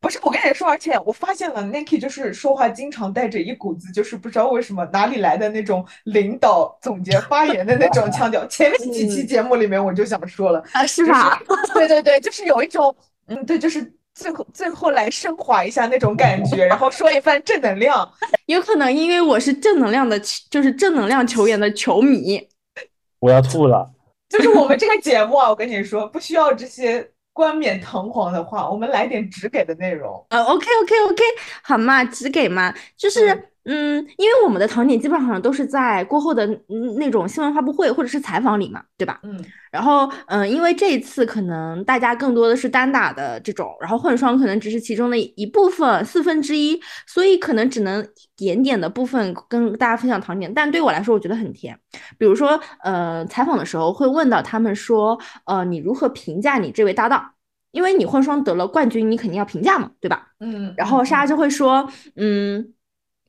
Speaker 4: 不是我跟你说，而且我发现了 Niki 就是说话经常带着一股子，就是不知道为什么哪里来的那种领导总结 发言的那种腔调。前面几期节目里面我就想说了，
Speaker 3: 啊，是
Speaker 4: 就是
Speaker 3: 吧？
Speaker 4: 对对对，就是有一种，嗯，对，就是最后最后来升华一下那种感觉，然后说一番正能量。
Speaker 3: 有可能因为我是正能量的，就是正能量球员的球迷。
Speaker 1: 我要吐了。
Speaker 4: 就是我们这个节目啊，我跟你说，不需要这些冠冕堂皇的话，我们来点直给的内容。
Speaker 3: 呃，OK OK OK，好嘛，直给嘛，就是嗯，因为我们的糖点基本上都是在过后的嗯那种新闻发布会或者是采访里嘛，对吧？
Speaker 4: 嗯
Speaker 3: 然后嗯，因为这一次可能大家更多的是单打的这种，然后混双可能只是其中的一部分四分之一，所以可能只能一点点的部分跟大家分享糖点，但对我来说我觉得很甜。比如说呃，采访的时候会问到他们说，呃，你如何评价你这位搭档？因为你混双得了冠军，你肯定要评价嘛，对吧？
Speaker 4: 嗯，
Speaker 3: 然后莎莎就会说，嗯，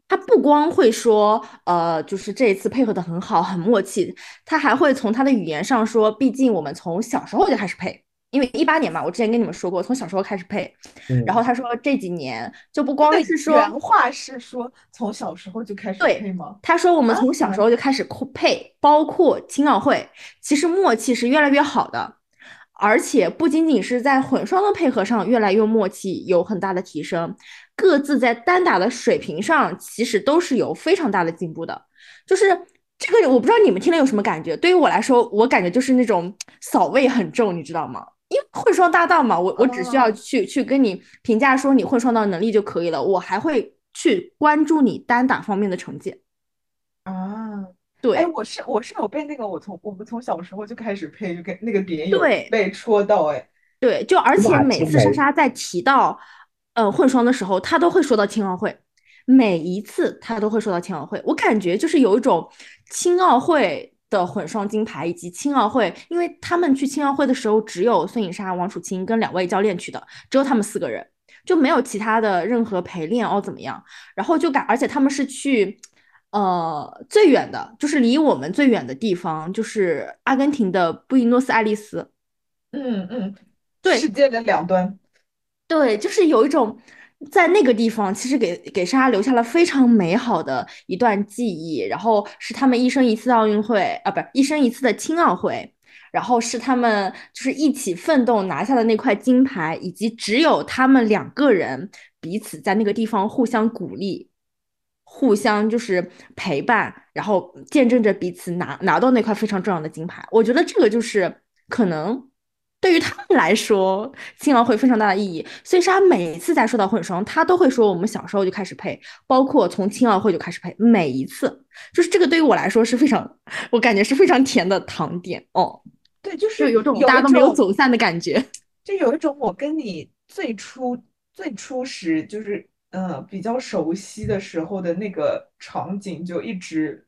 Speaker 3: 他不光会说，呃，就是这一次配合的很好，很默契，他还会从他的语言上说，毕竟我们从小时候就开始配，因为一八年嘛，我之前跟你们说过，从小时候开始配。
Speaker 1: 嗯
Speaker 3: 然后他说这几年就不光是说，
Speaker 4: 原话是说从小时候就开始
Speaker 3: 对
Speaker 4: 配吗？
Speaker 3: 他说我们
Speaker 4: 啊
Speaker 3: 从小时候就开始酷配，包括青奥会，其实默契是越来越好的，而且不仅仅是在混双的配合上越来越默契，有很大的提升，各自在单打的水平上其实都是有非常大的进步的。就是这个，我不知道你们听了有什么感觉？对于我来说，我感觉就是那种扫位很重，你知道吗？因为混双搭档嘛，我我只需要
Speaker 4: 哦
Speaker 3: 去去跟你评价说你混双的能力就可以了，我还会去关注你单打方面的成绩。
Speaker 4: 啊，
Speaker 3: 对
Speaker 4: 哎，我是我是有被那个我从我们从小时候就开始配，就跟那个点有
Speaker 3: 对
Speaker 4: 被戳到，哎，
Speaker 3: 对，就而且每次莎莎在提到呃混双的时候，他都会说到青奥会，每一次他都会说到青奥会。我感觉就是有一种青奥会的混双金牌，以及青奥会，因为他们去青奥会的时候，只有孙颖莎、王楚钦跟两位教练去的，只有他们四个人，就没有其他的任何陪练哦怎么样。然后就感，而且他们是去。呃，最远的就是离我们最远的地方，就是阿根廷的布宜诺斯艾利斯。
Speaker 4: 嗯嗯，
Speaker 3: 对
Speaker 4: 世界的两端，
Speaker 3: 对，就是有一种在那个地方，其实给给莎莎留下了非常美好的一段记忆，然后是他们一生一次奥运会啊，不是一生一次的青奥会，然后是他们就是一起奋斗拿下的那块金牌，以及只有他们两个人彼此在那个地方互相鼓励，互相就是陪伴，然后见证着彼此拿拿到那块非常重要的金牌。我觉得这个就是可能对于他们来说，青奥会非常大的意义。所以莎每一次在说到混双，他都会说我们小时候就开始配，包括从青奥会就开始配，每一次就是这个对于我来说是非常，我感觉是非常甜的糖点哦。
Speaker 4: 对，就
Speaker 3: 就是有种大家都没有走散的感觉。
Speaker 4: 就有一种我跟你最初最初时就是呃比较熟悉的时候的那个场景，就一直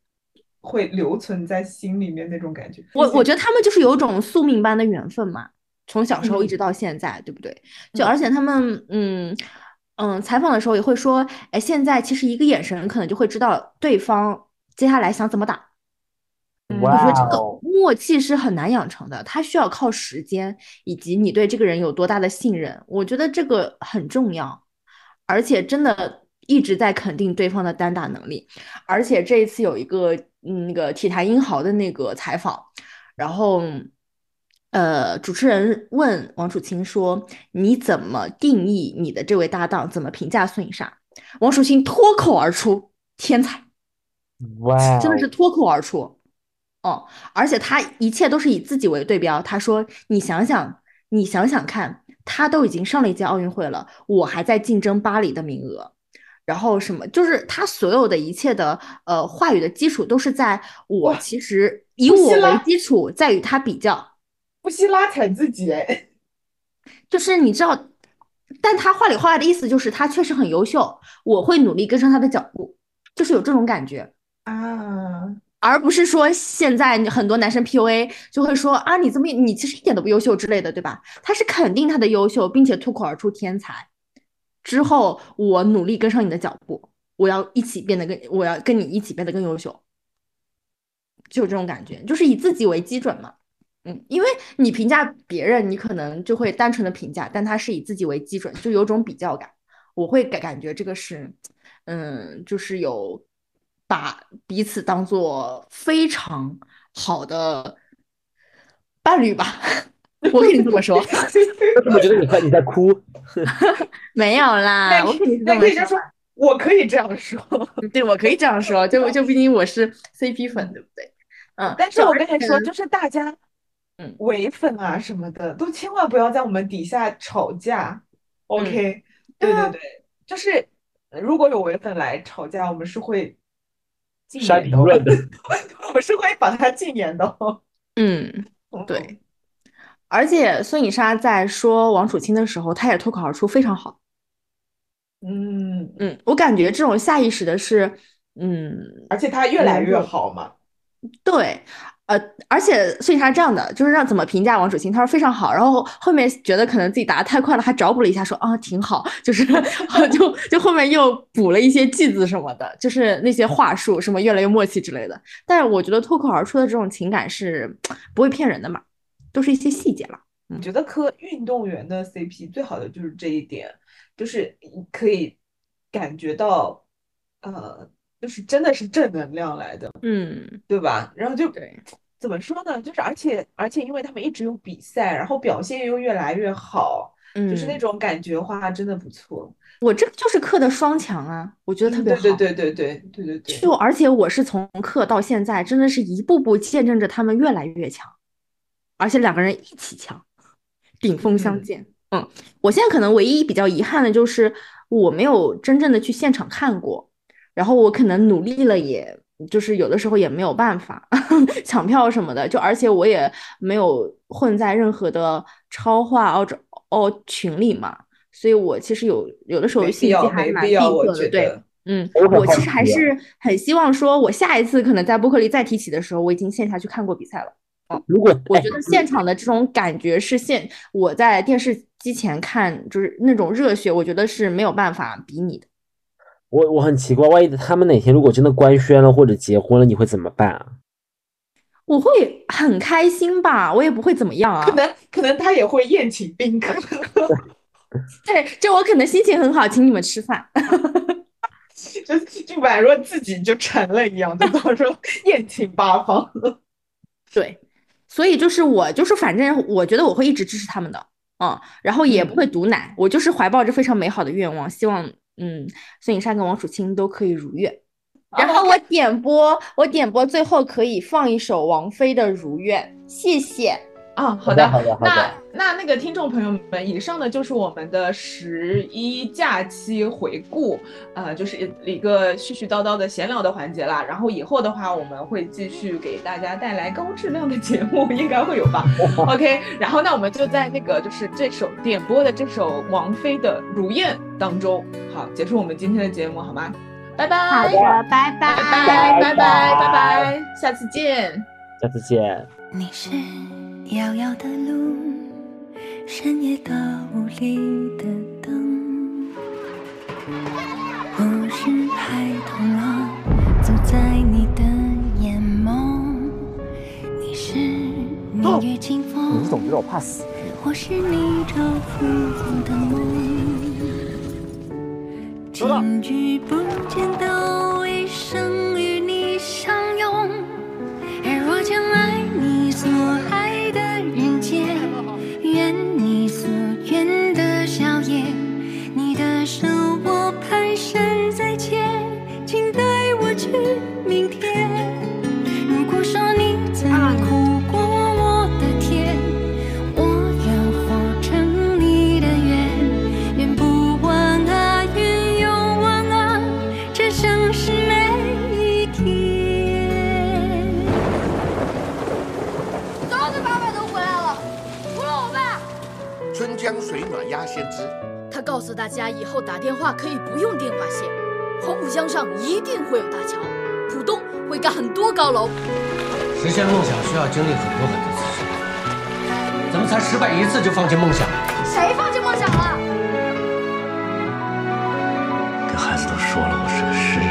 Speaker 4: 会留存在心里面那种感觉。
Speaker 3: 我我觉得他们就是有种宿命般的缘分嘛，从小时候一直到现在，对不对？就
Speaker 4: 嗯
Speaker 3: 而且他们嗯嗯采访的时候也会说，哎，现在其实一个眼神可能就会知道对方接下来想怎么打。
Speaker 4: 嗯
Speaker 3: 我觉得这个默契是很难养成的，它需要靠时间以及你对这个人有多大的信任。我觉得这个很重要，而且真的一直在肯定对方的单打能力。而且这一次有一个嗯那个体坛英豪的那个采访，然后呃主持人问王楚钦说：“你怎么定义你的这位搭档？怎么评价孙颖莎？”王楚钦脱口而出：“天才。”
Speaker 1: 哇哦，
Speaker 3: 真的是脱口而出。哦，而且他一切都是以自己为对标。他说：“你想想，你想想看，他都已经上了一届奥运会了，我还在竞争巴黎的名额。然后什么，就是他所有的一切的呃话语的基础都是在我其实以我为基础，在与他比较。
Speaker 4: 不惜拉踩自己，哎，
Speaker 3: 就是你知道，但他话里话外的意思就是他确实很优秀，我会努力跟上他的脚步，就是有这种感觉。”
Speaker 4: 啊，
Speaker 3: 而不是说现在很多男生 PUA 就会说啊，你这么你其实一点都不优秀之类的，对吧？他是肯定他的优秀，并且脱口而出天才。之后我努力跟上你的脚步，我要一起变得更，我要跟你一起变得更优秀，就有这种感觉，就是以自己为基准嘛。嗯，因为你评价别人，你可能就会单纯的评价，但他是以自己为基准，就有种比较感。我会感感觉这个是，嗯，就是有把彼此当做非常好的伴侣吧，我跟你这么说，
Speaker 1: 我觉得你快你在哭？
Speaker 3: 没有啦，
Speaker 4: 那
Speaker 3: 我肯定是这么
Speaker 4: 说
Speaker 3: 说，
Speaker 4: 我可以这样说，
Speaker 3: 对我可以这样说，就就毕竟我是 CP 粉，对不对？嗯，
Speaker 4: 但是我跟你说，就是大家，
Speaker 3: 嗯
Speaker 4: 唯粉啊什么的，都千万不要在我们底下吵架，OK？对
Speaker 3: 对啊
Speaker 4: 对对，就是如果有唯粉来吵架，我们是会禁
Speaker 1: 删
Speaker 4: 言的哦，
Speaker 1: 评论的，
Speaker 4: 我是会把他禁言的哦。
Speaker 3: 嗯。对，而且孙颖莎在说王楚钦的时候，她也脱口而出非常好。
Speaker 4: 嗯，
Speaker 3: 嗯，我感觉这种下意识的是，嗯，
Speaker 4: 而且他越来越好嘛。
Speaker 3: 对，呃，而且孙颖莎这样的，就是让怎么评价王楚钦，他说非常好，然后后面觉得可能自己答的太快了，还找补了一下，说啊挺好，就是 就就后面又补了一些句子什么的，就是那些话术什么越来越默契之类的。但是我觉得脱口而出的这种情感是不会骗人的嘛，都是一些细节嘛。
Speaker 4: 我觉得磕运动员的 CP 最好的就是这一点，就是可以感觉到，呃，就是真的是正能量来的，
Speaker 3: 嗯，
Speaker 4: 对吧？然后就
Speaker 3: 对。
Speaker 4: 怎么说呢？就是而且而且，因为他们一直有比赛，然后表现又越来越好，就是那
Speaker 3: 嗯
Speaker 4: 种感觉话，真的不错。
Speaker 3: 我这个就是课的双强啊，我觉得特别好。
Speaker 4: 对对对对对对对对，
Speaker 3: 就而且我是从课到现在，真的是一步步见证着他们越来越强，而且两个人一起强，顶峰相
Speaker 4: 嗯
Speaker 3: 见。嗯，我现在可能唯一比较遗憾的就是我没有真正的去现场看过，然后我可能努力了也，就是有的时候也没有办法 抢票什么的，就而且我也没有混在任何的超话澳洲哦群里嘛，所以我其实有有的时候信息还蛮闭
Speaker 4: 没必要，我
Speaker 3: 塞的，对。嗯，
Speaker 1: 我
Speaker 3: 其实还是很希望说，我下一次可能在播客里再提起的时候，我已经线下去看过比赛了。
Speaker 1: 如果哎
Speaker 3: 我觉得现场的这种感觉是现我在电视机前看，就是那种热血，我觉得是没有办法比拟的。
Speaker 1: 我我很奇怪，万一他们哪天如果真的官宣了或者结婚了，你会怎么办啊？
Speaker 3: 我会很开心吧，我也不会怎么样啊
Speaker 4: 可。能可能他也会宴请宾客，
Speaker 3: 对，就我可能心情很好，请你们吃饭。
Speaker 4: 就就宛若自己就成了一样，就到时候 宴请八方。
Speaker 3: 对，所以就是我就是反正我觉得我会一直支持他们的，嗯，然后也不会毒奶，我就是怀抱着非常美好的愿望，希望嗯孙颖莎跟王楚钦都可以如愿。然后我点播，我点播最后可以放一首王菲的《如愿》，谢谢。
Speaker 4: 啊，好
Speaker 1: 的，好的，好的。
Speaker 4: 那那那个听众朋友们，以上呢就是我们的十一假期回顾，呃，就是一个絮絮叨叨的闲聊的环节啦。然后以后的话，我们会继续给大家带来高质量的节目，应该会有吧？OK。然后那我们就在那个就是这首点播的这首王菲的《如燕》当中，好，结束我们今天的节目，好吗？拜拜。
Speaker 3: 好的，拜拜，
Speaker 4: 拜拜，拜拜，拜拜，下次见，
Speaker 1: 下次见。
Speaker 5: 你是。遥遥的路，深夜的无力的灯。我是孩童了，走在你的眼眸。你是明月清风，
Speaker 1: 我怕死。
Speaker 5: 我是你朝浮浮的梦。今日不见都一生与你相拥。而我将爱你所爱的人间，愿你所愿的笑颜。你的手我蹒跚在牵，请带我去明天。
Speaker 6: 先知，
Speaker 7: 他告诉大家，以后打电话可以不用电话线，黄浦江上一定会有大桥，浦东会盖很多高楼。
Speaker 8: 实现梦想需要经历很多很多次失败，怎么才失败一次就放弃梦想？
Speaker 7: 谁放弃梦想了？
Speaker 6: 跟孩子都说了我是个诗人。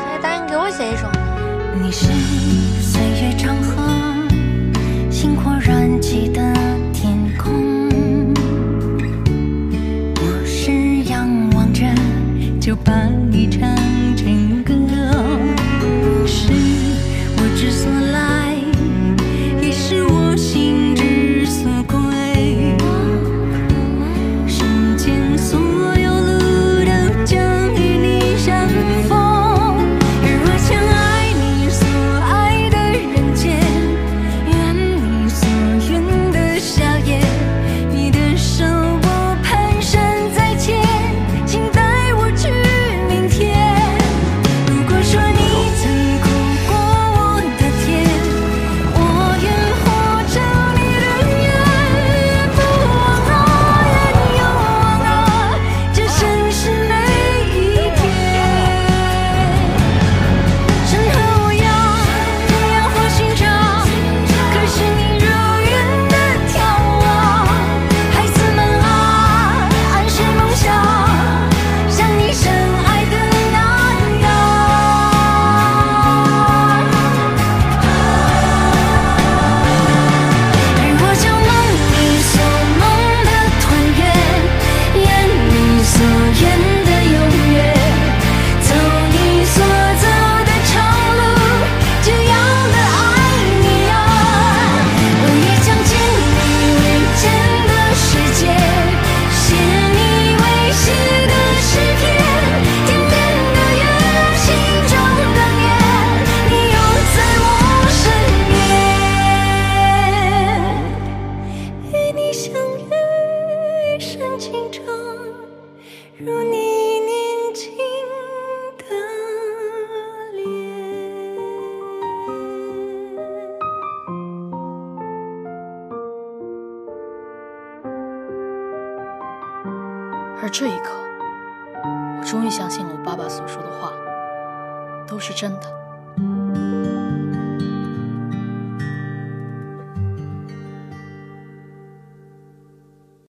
Speaker 7: 谁答应给我写一首？
Speaker 5: 你是岁月长河，星火